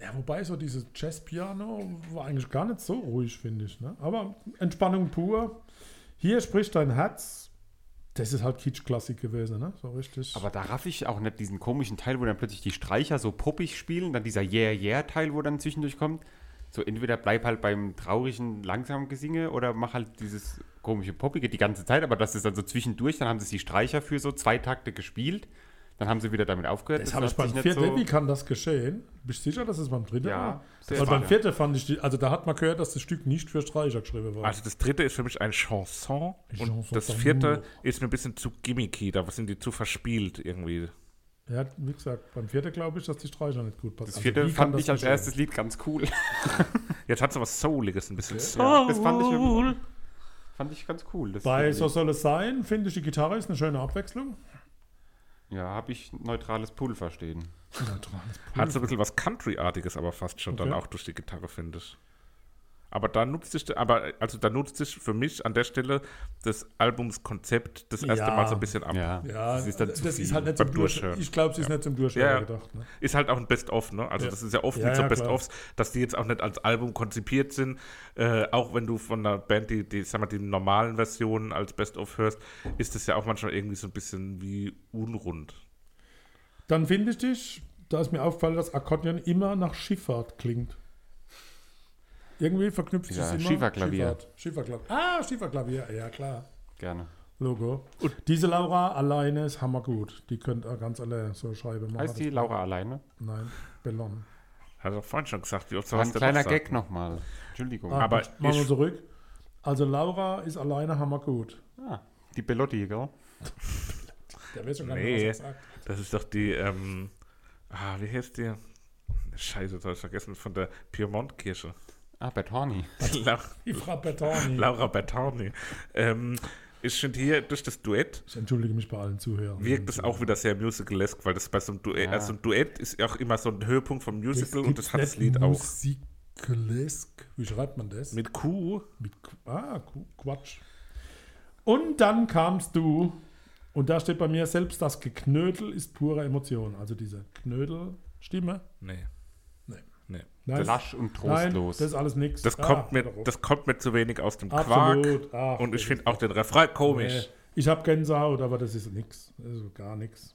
B: Ja, wobei so dieses Jazzpiano war eigentlich gar nicht so ruhig, finde ich. Ne? Aber Entspannung pur. Hier spricht dein Herz. Das ist halt Kitsch-Klassik gewesen, ne? So richtig.
C: Aber da raff ich auch nicht diesen komischen Teil, wo dann plötzlich die Streicher so poppig spielen, dann dieser Yeah-Yeah-Teil, wo dann zwischendurch kommt. So entweder bleib halt beim traurigen, langsamen Gesinge oder mach halt dieses komische Poppige die ganze Zeit, aber das ist dann so zwischendurch, dann haben sie die Streicher für so zwei Takte gespielt, dann haben sie wieder damit aufgehört.
B: das habe ich beim vierten. Wie kann das geschehen? Bist du sicher, dass es beim dritten
C: Ja,
B: war?
C: sehr
B: Weil beim vierten fand ich, die, also da hat man gehört, dass das Stück nicht für Streicher geschrieben war.
A: Also das dritte ist für mich ein Chanson
B: Chanson
A: und das vierte ist mir ein bisschen zu gimmicky, da sind die zu verspielt irgendwie.
B: Ja, wie gesagt, beim vierten glaube ich, dass die Streicher nicht gut passen.
C: Das
B: Also
C: vierte
B: kann
C: fand ich als erstes Lied ganz cool.
A: Jetzt hat es was Souliges, ein bisschen
C: Ja, das fand ich, fand ich ganz cool. Das
B: Bei. So soll es sein, finde ich, die Gitarre ist eine schöne Abwechslung.
C: ja, habe ich neutrales Pulver stehen.
A: Hat so ein bisschen was Country-artiges, aber fast schon dann
B: Okay.
A: auch durch die Gitarre, finde ich. Aber da nutzt sich, aber also da nutzt sich für mich an der Stelle das Albumskonzept das erste
B: Ja.
A: Mal so ein bisschen ab.
C: Ja,
B: Ja,
C: das ist dann zu
B: das
C: viel.
B: ist halt nicht
A: beim
B: zum Durch
A: Durchhören.
B: Ich glaube, sie ist nicht zum Durchhören
A: Ja, ja.
B: gedacht. Ne?
A: Ist halt auch ein Best-of, ne? Also
B: Ja.
A: das ist ja oft
B: Ja,
A: mit so
B: ja.
A: Best-ofs, dass die jetzt auch nicht als Album konzipiert sind. Äh, auch wenn du von einer Band die, die, sag mal, die normalen Versionen als Best-of hörst, ist das ja auch manchmal irgendwie so ein bisschen wie unrund.
B: Dann finde ich dich, da ist mir aufgefallen, dass Akkordeon immer nach Schifffahrt klingt. Irgendwie verknüpft sich immer.
C: Schieferklavier.
B: Schieferklavier. Ah, Schieferklavier, ja klar.
C: Gerne.
B: Logo. Und diese Laura alleine ist hammergut. Die könnt ihr ganz alle so schreiben. machen.
C: Heißt die Laura alleine?
B: Nein, Bellon.
A: Hat er doch vorhin schon gesagt, wie oft es
C: ein kleiner? Gag nochmal. Entschuldigung.
B: Ah,
A: Aber
B: gut, machen wir zurück. Also Laura ist alleine hammergut.
C: Ah, die Bellotti, gell?
B: Der weiß schon gar
A: Nee.
B: nicht, was sagt.
A: Das ist doch die, ähm, ah, wie heißt die? Scheiße, das habe ich vergessen, von der Piemont-Kirche.
C: Ah, Bertoni.
B: Die Frau Bertani.
A: Laura Bertani. Ähm, ich finde hier durch das Duett
B: Ich entschuldige mich bei allen Zuhörern.
A: wirkt es auch wieder sehr musical-esque, weil das bei so einem Duett,
C: Ja.
A: also ein Duett ist auch immer so ein Höhepunkt vom Musical und
B: gibt's
A: das hat das Lied auch.
B: Musikalesk. Wie schreibt man das?
A: Mit Q,
B: Mit Qu- ah, Qu- Quatsch. Und dann kamst du, und da steht bei mir, selbst das Geknödel ist pure Emotion. Also diese Knödelstimme.
A: Nee.
B: Nein,
C: Lasch und
B: Nein,
C: trostlos.
B: das ist alles nichts.
A: Das, kommt mir, das kommt mir zu wenig aus dem Quark
B: Absolut. Ach,
A: und ich finde auch den Refrain komisch.
B: Nee. Ich habe Gänsehaut, aber das ist nichts. Also gar nichts.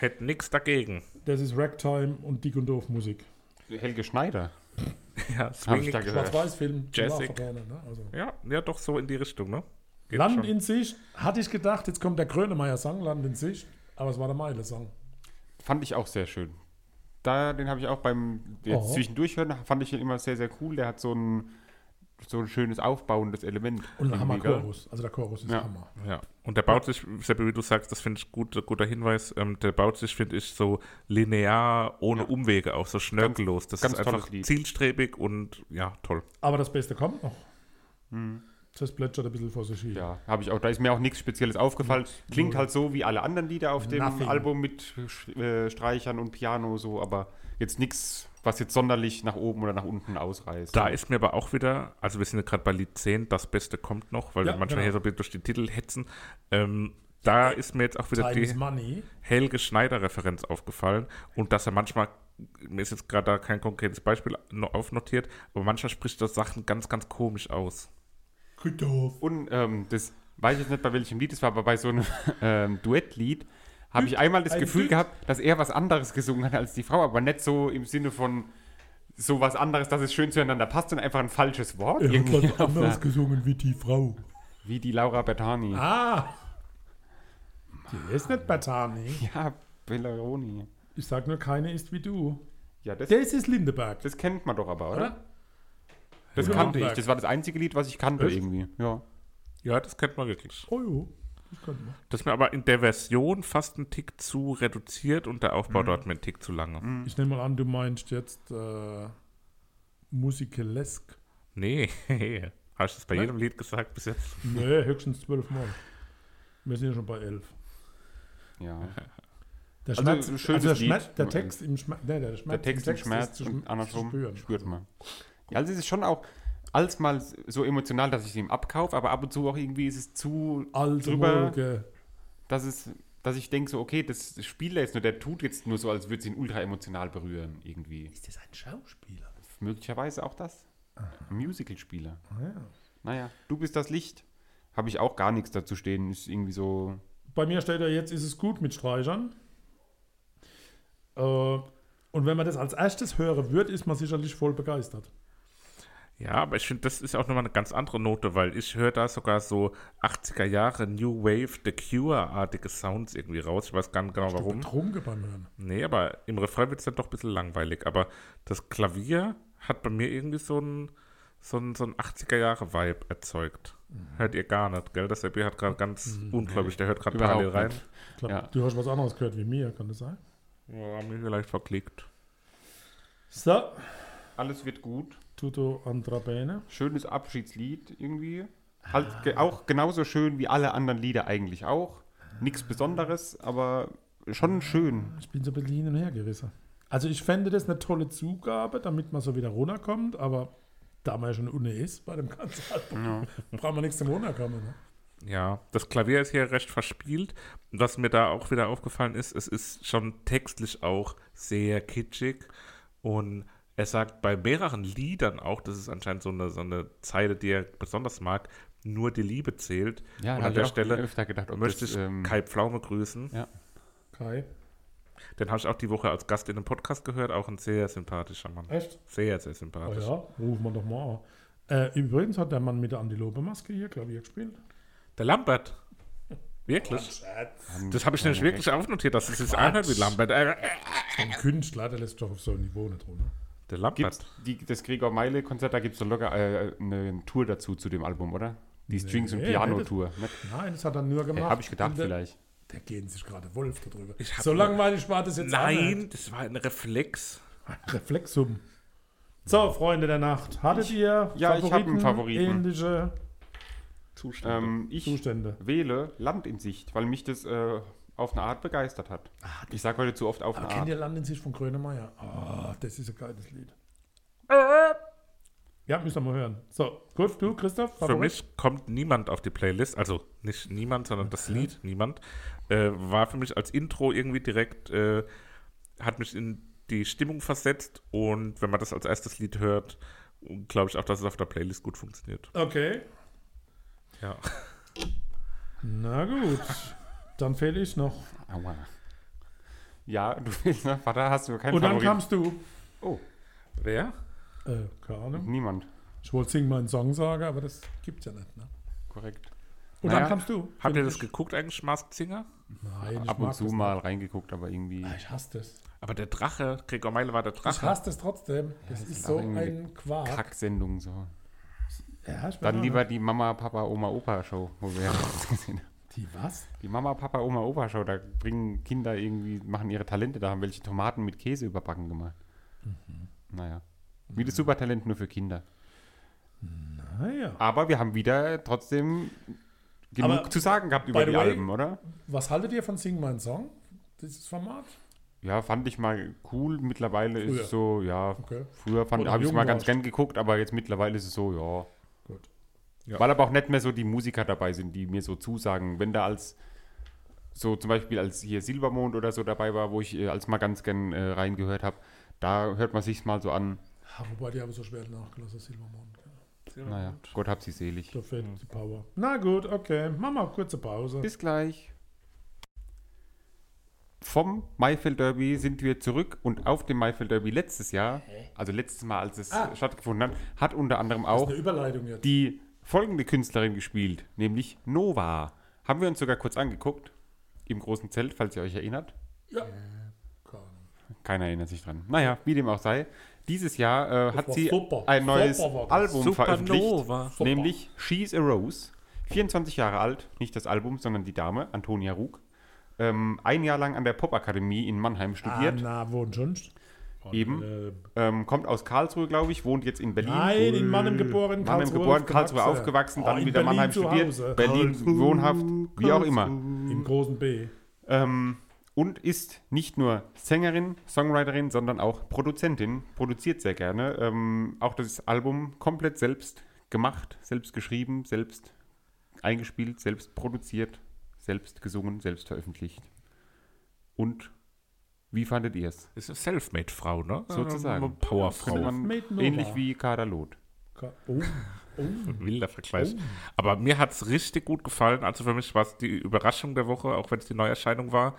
A: Hätte nichts dagegen.
B: Das ist Ragtime und Dick und Doof Musik.
C: Helge Schneider.
A: Ja,
C: Hab ich
A: swinging.
C: da gehört.
B: Schwarz-Weiß-Film. Privatvertone, Ne? Also.
A: Ja, ja, doch so in die Richtung, ne? Geht
B: Land
A: schon.
B: in Sicht, hatte ich gedacht, jetzt kommt der Grönemeyer-Song, Land in Sicht, aber es war der Meile-Song.
C: Fand ich auch sehr schön. Da, den habe ich auch beim jetzt
B: Oh.
C: zwischendurch hören, fand ich ihn immer sehr, sehr cool. Der hat so einen so ein schönes aufbauendes Element.
B: Und ein? Hammer-Chorus. Also der Chorus ist
C: Ja.
B: Hammer.
A: Ja, und der baut sich, Seppi, wie du sagst, das finde ich gut, guter Hinweis, ähm, der baut sich, finde ich, so linear, ohne
C: Ja.
A: Umwege auf, so schnörkellos. Das
C: ganz
A: ist einfach zielstrebig und ja, toll.
B: Aber das Beste kommt noch. Das plätschert ein bisschen vor sich hin.
C: Ja, habe ich auch. Da ist mir auch nichts Spezielles aufgefallen. Klingt halt so wie alle anderen Lieder auf dem
B: Nothing.
C: Album mit äh, Streichern und Piano so, aber jetzt nichts, was jetzt sonderlich nach oben oder nach unten ausreißt.
A: Da ist mir aber auch wieder, also wir sind ja gerade bei Lied 10, das Beste kommt noch, weil
B: Ja,
A: wir manchmal
B: genau.
A: hier so ein bisschen durch die Titel hetzen. Ähm, da ist mir jetzt auch wieder die
B: money.
A: Helge Schneider-Referenz aufgefallen und dass er manchmal, mir ist jetzt gerade da kein konkretes Beispiel aufnotiert, aber manchmal spricht er Sachen ganz, ganz komisch aus.
B: Christoph.
C: Und ähm, das weiß ich jetzt nicht, bei welchem Lied es war, aber bei so einem ähm, Duettlied habe ich einmal das
B: Ein
C: Gefühl
B: Düt.
C: gehabt, dass er was anderes gesungen hat als die Frau, aber nicht so im Sinne von so was anderes, dass es schön zueinander passt und einfach ein falsches Wort.
B: Er hat
C: irgendwie
B: was
C: auf
B: anderes
C: einer-
B: gesungen wie die Frau.
C: wie die Laura Bertani.
B: Ah! Die ist nicht Bertani.
C: Ja, Bellaroni.
B: Ich sag nur, keine ist wie du.
C: Ja, das,
B: Das ist Lindeberg,
C: das kennt man doch aber, oder?
B: oder?
C: Das
B: Oder
C: kannte ich. Das war das einzige Lied, was ich kannte
B: Echt?
C: irgendwie. Ja.
A: Ja, das kennt man wirklich.
B: Oh jo, das könnte man.
A: Das ist mir aber in der Version fast ein Tick zu reduziert und der Aufbau dort mir ein Tick zu lange.
B: Ich nehme mal an, du meinst jetzt äh, Musikalesk.
A: Nee, hast du das bei
B: Ne?
A: jedem Lied gesagt bis jetzt?
B: Nee, höchstens zwölfmal. Wir sind ja schon bei elf.
C: ja.
B: Der
C: Also,
B: Schmerz,
C: schönes
B: also der. Schmerz, der Text im Schmerz, nee, der, Schmerz
C: Der Text im Schmerz
B: ist zu,
C: und
B: zu
C: andersrum
B: spüren.
C: spürt man. Ja, also es ist schon auch als mal so emotional, dass ich es ihm abkaufe, aber ab und zu auch irgendwie ist es zu
B: Also
C: drüber,
B: Wolke.
C: dass es dass ich denke so, okay, das Spieler ist nur, der tut jetzt nur so, als würde es ihn ultra emotional berühren, irgendwie.
B: Ist das ein Schauspieler?
C: Möglicherweise auch das. Ein Musical-Spieler.
B: Ah, ja.
C: Naja, du bist das Licht. Habe ich auch gar nichts dazu stehen. Ist irgendwie so.
B: Bei mir steht ja jetzt, ist es gut mit Streichern. Äh, und wenn man das als erstes hören würde, ist man sicherlich voll begeistert.
A: Ja, aber ich finde, das ist auch nochmal eine ganz andere Note, weil ich höre da sogar so 80er Jahre New Wave, The Cure-artige Sounds irgendwie raus. Ich weiß gar nicht genau warum.
B: Trunken beim Hören.
A: Nee, aber im Refrain wird es dann doch ein bisschen langweilig. Aber das Klavier hat bei mir irgendwie so ein, so ein, so ein 80er-Jahre-Vibe erzeugt. Hört ihr gar nicht, gell? Das Seppi hat gerade ganz ungläubig, der hört gerade parallel rein.
C: nicht.
B: Ich glaub,
C: Ja.
B: Du hast was anderes gehört wie mir, kann das sein?
A: Ja, mir vielleicht verklickt.
B: So,
C: Alles wird gut.
B: Tutto andra bene.
C: Schönes Abschiedslied irgendwie. Halt ge auch genauso schön wie alle anderen Lieder eigentlich auch. Nichts Besonderes, aber schon schön.
B: Ich bin so ein bisschen hin und her gerissen. Also ich fände das eine tolle Zugabe, damit man so wieder runterkommt, aber da man ja schon unten ist bei dem ganzen Album, braucht man nichts zum Runterkommen. Ne?
A: Ja, das Klavier ist hier recht verspielt. Was mir da auch wieder aufgefallen ist, es ist schon textlich auch sehr kitschig. Und er sagt bei mehreren Liedern auch, das ist anscheinend so eine, so eine Zeile, die er besonders mag, nur die Liebe zählt.
C: Ja,
A: und an der
C: ich auch
A: Stelle
C: öfter gedacht,
A: möchte
C: das,
A: ich
C: ähm,
A: Kai Pflaume grüßen.
C: Ja.
B: Kai.
A: Den habe ich auch die Woche als Gast in einem Podcast gehört. Auch ein sehr sympathischer Mann.
B: Echt?
A: Sehr, sehr
B: Oh
A: sympathisch.
B: ja, rufen wir doch mal an. Äh, übrigens hat der Mann mit der Antilope-Maske hier Klavier gespielt.
A: Der Lambert. Wirklich? Das habe ich nämlich wirklich aufnotiert, dass es sich anhört wie Lambert. Äh,
B: Ein Künstler, der lässt doch auf so ein Niveau nicht runter.
A: Der Lambert.
C: Gibt's die, das Gregor Meile-Konzert, da gibt es doch locker äh, eine Tour dazu zu dem Album, oder? Die Strings- und
B: Nee,
C: Piano-Tour. ne?
B: Nein, das hat er nur
C: Hey,
B: gemacht.
C: Habe ich gedacht
B: der,
C: vielleicht.
B: Der gehen sich gerade Wolf darüber.
A: Ich
B: So langweilig war das jetzt
A: Nein,
B: nicht.
A: das war ein Reflex.
B: Reflexum. So, Freunde der Nacht. Hattet ihr
C: ja, ich hab einen Favoriten.
B: ähnliche
C: Ähm, ich
B: Zustände?
C: wähle Land in Sicht, weil mich das äh, auf eine Art begeistert hat. ich sage heute zu oft auf eine
B: kennt ihr
C: Art.
B: Land in sich von Grönemeyer? Ah, das ist ein geiles Lied. Ja, müsst ihr mal hören. So, gut, du, Christoph?
A: Für mich kommt niemand auf die Playlist, also nicht niemand, sondern das Lied, niemand, äh, war für mich als Intro irgendwie direkt, äh, hat mich in die Stimmung versetzt und wenn man das als erstes Lied hört, glaube ich auch, dass es auf der Playlist gut funktioniert.
B: Okay.
A: Ja.
B: Na gut. Dann fehle ich noch.
C: Aua. Ja, du willst, ne? Vater, hast du keinen
B: Und dann
C: Favoriten?
B: kamst du.
C: Oh,
A: Wer?
B: Äh, keine Ahnung.
C: niemand.
B: Ich wollte singen meinen Song sagen, aber das gibt's ja nicht. Ne?
C: Korrekt.
B: Und
C: Naja,
B: dann kamst du.
A: Habt ihr
B: Find
A: das
B: ich-
A: geguckt eigentlich, Masked Singer?
B: Nein, ich
C: Ab
B: mag
C: und zu
B: das
C: mal reingeguckt, aber irgendwie.
B: Nicht. Ah, Ich hasse das.
A: Aber der Drache, Gregor Meile war der
B: Ich
A: Drache.
B: hasse das trotzdem. Das ist
C: ist
B: so
C: auch irgendwie
B: ein Quark.
C: Kacksendung so.
B: Ja, ich
C: Dann
B: bin
C: lieber die Mama, Papa, Oma, Opa Show, wo wir das gesehen haben.
B: Die was?
C: Die Mama, Papa, Oma, Opa Show, da bringen Kinder irgendwie, machen ihre Talente, da haben welche Tomaten mit Käse überbacken gemacht.
B: Mhm.
C: Naja. Wie das Supertalent nur für Kinder.
B: Naja.
C: Aber wir haben wieder trotzdem genug
B: Aber
C: zu sagen gehabt über die
B: way-
C: Alben, oder?
B: Was haltet ihr von Sing Mein Song? Dieses Format?
C: Ja, fand ich mal cool. Mittlerweile ist
B: Früher.
C: es so, ja.
B: Okay.
C: Früher habe ich es mal ganz gern geguckt, aber jetzt mittlerweile ist es so, ja.
A: Ja.
C: Weil aber auch nicht mehr so die Musiker dabei sind, die mir so zusagen. Wenn da als so zum Beispiel als hier Silbermond oder so dabei war, wo ich äh, als mal ganz gern äh, reingehört habe, da hört man sich's mal so an.
B: Ja, wobei die haben so schwer nachgelassen, Silbermond.
C: Naja, Gott hab sie selig.
B: Da fehlt die Power. Na gut, okay. Machen wir eine kurze Pause.
C: Bis gleich. Vom Maifeld Derby sind wir zurück und auf dem Maifeld Derby letztes Jahr, also letztes Mal, als es
B: Ah.
C: stattgefunden hat, hat unter anderem
B: Das ist
C: auch
B: eine Überleitung jetzt.
C: die folgende Künstlerin gespielt, nämlich Nova. Haben wir uns sogar kurz angeguckt im großen Zelt, falls ihr euch erinnert.
B: ja. Keine Ahnung.
C: Keiner erinnert sich dran. Naja, wie dem auch sei. Dieses Jahr äh, hat sie
B: super.
C: ein neues
B: Super.
C: Album veröffentlicht,
A: Supernova.
B: Super.
C: nämlich She's a Rose. 24 Jahre alt, nicht das Album, sondern die Dame, Antonia Rug. Ähm, ein Jahr lang an der Popakademie in Mannheim
B: Ah,
C: studiert.
B: na, wo denn sonst?
C: Eben.
B: Äh,
C: Ähm, kommt aus Karlsruhe, glaube ich, wohnt jetzt in Berlin.
B: Nein, in Mannheim geboren,
C: Mannheim
B: Karlsruhe
C: geboren, Karlsruhe aufgewachsen, dann
B: Oh, in
C: wieder
B: Berlin
C: Mannheim studiert,
B: Hause.
C: Berlin
A: Karlsruhe,
C: wohnhaft, wie auch immer.
B: Im großen B.
C: Ähm, und ist nicht nur Sängerin, Songwriterin, sondern auch Produzentin. Produziert sehr gerne. Ähm, auch das Album komplett selbst gemacht, selbst geschrieben, selbst eingespielt, selbst produziert, selbst gesungen, selbst veröffentlicht. Und wie fandet ihr es?
A: Ist eine Selfmade-Frau, ne?
C: Sozusagen.
A: Eine Powerfrau.
C: Ähnlich wie Kader Loth.
B: Ka- Oh, oh.
A: Wilder Vergleich. Aber mir hat es richtig gut gefallen. Also für mich war es die Überraschung der Woche, auch wenn es die Neuerscheinung war.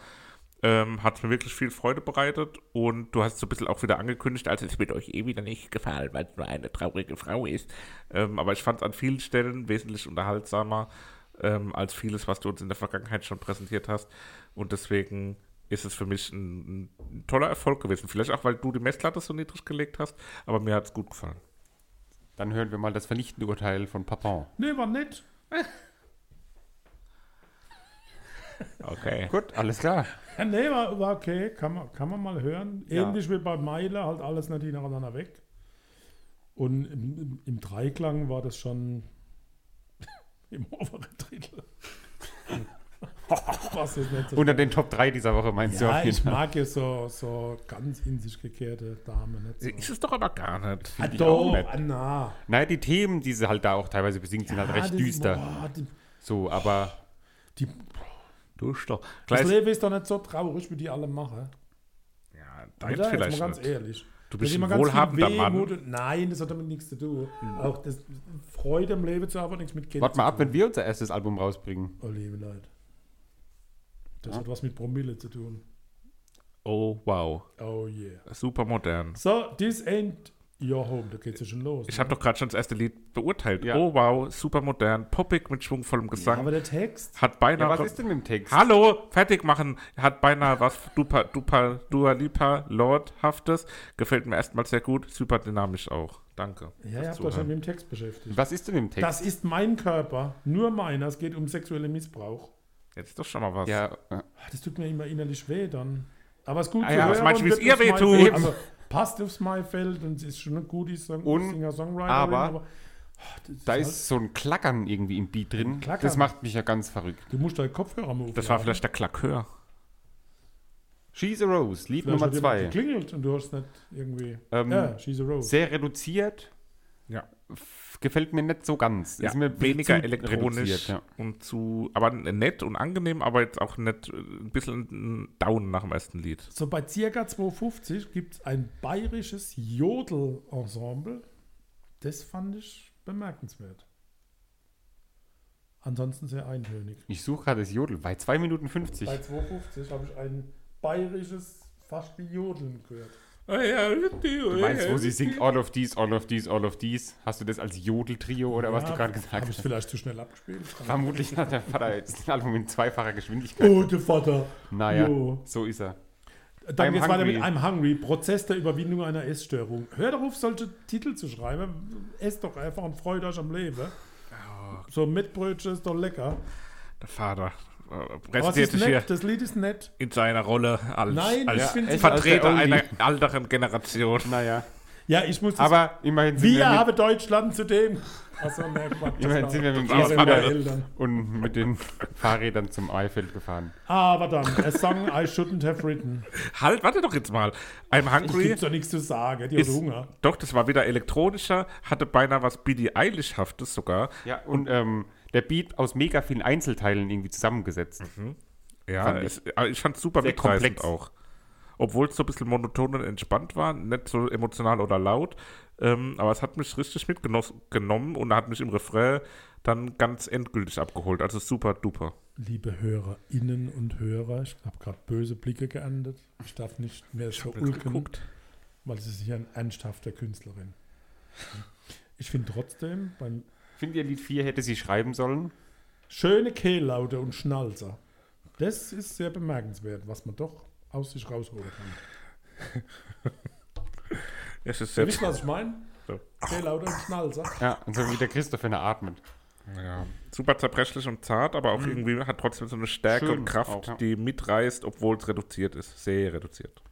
A: Ähm, hat mir wirklich viel Freude bereitet und du hast so ein bisschen auch wieder angekündigt, also es wird euch eh wieder nicht gefallen, weil es nur eine traurige Frau ist. Ähm, aber ich fand es an vielen Stellen wesentlich unterhaltsamer ähm, als vieles, was du uns in der Vergangenheit schon präsentiert hast. Und deswegen ist es für mich ein, ein toller Erfolg gewesen. Vielleicht auch, weil du die Messlatte so niedrig gelegt hast, aber mir hat es gut gefallen.
C: Dann hören wir mal das vernichtende Urteil von Papin.
B: Nee, war nett.
A: Okay.
C: Gut, alles klar.
B: Ja, nee, war, war okay. Kann man, kann man mal hören.
C: Ja.
B: Ähnlich wie bei Meile, halt alles nicht hintereinander weg. Und im, im, im Dreiklang war das schon im oberen Drittel. Was jetzt nicht so
C: Unter den Top 3 dieser Woche meinst du
B: ja,
C: auf jeden
B: ich
C: Fall.
B: mag ja so, so ganz in sich gekehrte Damen. So.
A: Ist es doch aber gar nicht.
B: Ah,
C: ich
B: doch,
C: auch nicht.
B: na.
C: Naja, die Themen, die sie halt da auch teilweise besingt, sind halt recht
B: das-
C: düster.
B: boah, die,
C: So, aber
B: die,
A: Du doch.
B: das Leben ist doch nicht so traurig, wie die alle machen.
A: ja, dein
B: Oder? Jetzt
A: vielleicht
B: mal ganz
A: nicht.
B: ehrlich.
A: Du bist
B: ist
A: ein
B: immer ganz viel
A: wohlhabender Mann.
B: Nein, das hat damit nichts zu tun. Auch das Freude im Leben zu haben, hat nichts mit Geld
C: warte mal
B: zu
C: ab, wenn wir unser erstes Album rausbringen.
B: Oh, liebe Leute. Das
C: Ja.
B: hat was mit Promille zu tun.
A: Oh, wow.
B: Oh yeah.
A: Super modern.
B: So, this ain't your home. Da geht's ja schon los.
A: Ich
B: ne?
A: habe doch gerade schon das erste Lied beurteilt.
C: Ja.
A: Oh, wow. Super modern. Poppig mit schwungvollem
B: ja,
A: Gesang.
B: aber der Text.
A: hat
C: Ja,
A: beinahe.
C: was ist denn mit dem Text?
A: Hallo, fertig machen. Hat beinahe was Dupa, Dupa, Dua Lipa, Lordhaftes. Gefällt mir erstmal sehr gut. Super dynamisch auch. Danke.
B: Ja, ihr habt euch schon mit dem Text beschäftigt.
C: Was ist denn mit dem Text?
B: Das ist mein Körper, nur meiner. Es geht um sexuellen Missbrauch.
A: Jetzt ist doch schon mal was.
C: ja,
B: Ah, Das tut mir immer innerlich weh dann. Aber es ist gut
A: Ah ja, was
B: hören
A: meinst du,
B: und
A: wie es
B: wird
A: ihr weh tut?
B: Also passt aufs Maifeld und ist schon eine gute Song
C: Und-
B: Singer-Songwriterin.
C: aber-
B: ah, das
C: da
B: halt-
C: ist so ein Klackern irgendwie im Beat drin.
B: Klackern.
C: Das macht mich ja ganz verrückt.
B: Du musst deinen Kopfhörer mal
A: Das war vielleicht der Klackhör.
C: She's a Rose, Lied
B: Vielleicht
C: Nummer
B: hat jemand
C: 2.
B: geklingelt und du hast nicht irgendwie.
C: Ähm,
B: ja, she's a rose.
C: Sehr reduziert.
A: Ja.
C: Gefällt mir nicht so ganz.
A: Ja,
C: ist mir
A: weniger
C: zu
A: elektronisch
C: ja.
A: und zu, aber nett und angenehm, aber jetzt auch nicht äh, ein bisschen Down nach dem ersten Lied.
B: So bei circa 250 gibt es ein bayerisches Jodel-Ensemble. Das fand ich bemerkenswert. Ansonsten sehr eintönig.
C: Ich suche gerade das Jodel. Bei 2 Minuten 50.
B: Bei 250 habe ich ein bayerisches fast wie Jodeln gehört.
C: Du meinst, wo sie singt All of These, All of These, All of These? Hast du das als Jodeltrio oder was du gerade gesagt
B: Habe ich
C: hast?
B: vielleicht zu schnell abgespielt?
C: Vermutlich hat der Vater jetzt ein Album in zweifacher Geschwindigkeit.
B: Oh, der Vater.
C: Naja,
B: Jo.
C: so ist er.
B: Dann
C: I'm
B: geht's weiter mit. I'm Hungry, Prozess der Überwindung einer Essstörung. Hör doch auf, solche Titel zu schreiben. Esst doch einfach und freut euch am Leben. So Mettbrötchen ist doch lecker.
A: Der Vater äh,
B: Aber es
A: präsentiert
B: ist
A: sich hier
B: das Lied ist nett.
A: in seiner Rolle als,
B: Nein,
A: als
B: ich finde
C: echt
A: Vertreter
C: als
A: einer anderen Generation.
C: Naja.
B: Ja, ich muss das.
C: Aber immerhin sind
B: wir
C: wir,
B: haben Deutschland zu dem. Achso, ne, Quatsch.
C: immerhin sind wir mit dem
B: Eltern.
C: und mit den Fahrrädern zum Eifeld gefahren.
B: Aber dann, a song I shouldn't have written.
A: Halt, warte doch jetzt mal. I'm Hungry.
B: Gibt's doch nichts zu sagen, die hat
A: Ist,
B: Hunger.
A: doch, das war wieder elektronischer, hatte beinahe was Billie Eilish-haftes sogar.
C: Ja, und ähm, der Beat aus mega vielen Einzelteilen irgendwie zusammengesetzt.
A: Ja,
C: Fand ich.
A: es, aber ich fand es super mitreißend
C: komplex.
A: auch. Obwohl es so ein bisschen monoton und entspannt war, nicht so emotional oder laut. Ähm, aber es hat mich richtig mitgenommen und hat mich im Refrain dann ganz endgültig abgeholt. Also super duper.
B: Liebe HörerInnen und Hörer, ich habe gerade böse Blicke geerntet. Ich darf nicht mehr so ulken, weil sie ist ja eine ernsthafte Künstlerin. Ich finde trotzdem, beim
C: Findet ihr, Lied 4 hätte sie schreiben sollen?
B: schöne Kehllaute und Schnalzer, das ist sehr bemerkenswert, was man doch aus sich rausholen kann.
A: Es ist jetzt,
B: wisst, was ich meine?
A: So.
B: Kehllaute und Schnalzer.
C: Ja, und so wie der Christoph, wenn er atmet.
A: ja, super zerbrechlich und zart, aber auch irgendwie hat trotzdem so eine Stärke
C: Schön
A: und Kraft,
C: auch, ja.
A: die mitreißt, obwohl es reduziert ist. Sehr reduziert.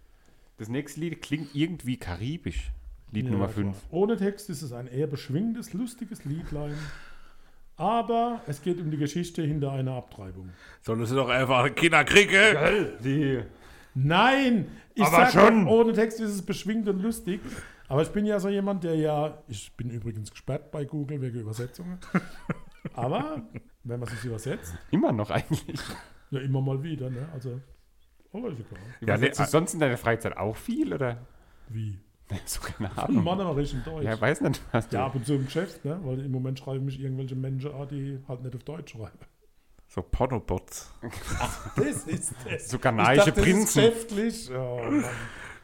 C: Das nächste Lied klingt irgendwie karibisch. Lied
B: Ja,
C: Nummer
B: klar.
C: 5.
B: Ohne Text ist es ein eher beschwingendes, lustiges Liedlein. Aber es geht um die Geschichte hinter einer Abtreibung.
A: Sollen sie doch einfach Kinder kriegen?
C: Die.
B: Nein! Ich
C: Aber
B: sag
C: schon.
B: doch, ohne Text ist es beschwingt und lustig. Aber ich bin ja so jemand, der ja, ich bin übrigens gesperrt bei Google wegen Übersetzungen. Aber wenn man sich übersetzt,
C: Immer noch eigentlich.
B: ja immer mal wieder, ne? Also, oh, ist egal.
C: Du sonst in deiner Freizeit auch viel, oder?
B: Wie?
C: So, keine
B: Von
C: Ahnung.
B: Mannerisch in Deutsch.
C: Ja, weiß nicht, was du.
B: Ja, ab und zu im Geschäft, ne? Weil im Moment schreiben mich irgendwelche Menschen an, die halt nicht auf Deutsch schreiben.
A: So Pornobots.
B: Das ist das.
C: So
B: dachte,
C: Prinzen.
B: Das ist geschäftlich. Oh, Mann.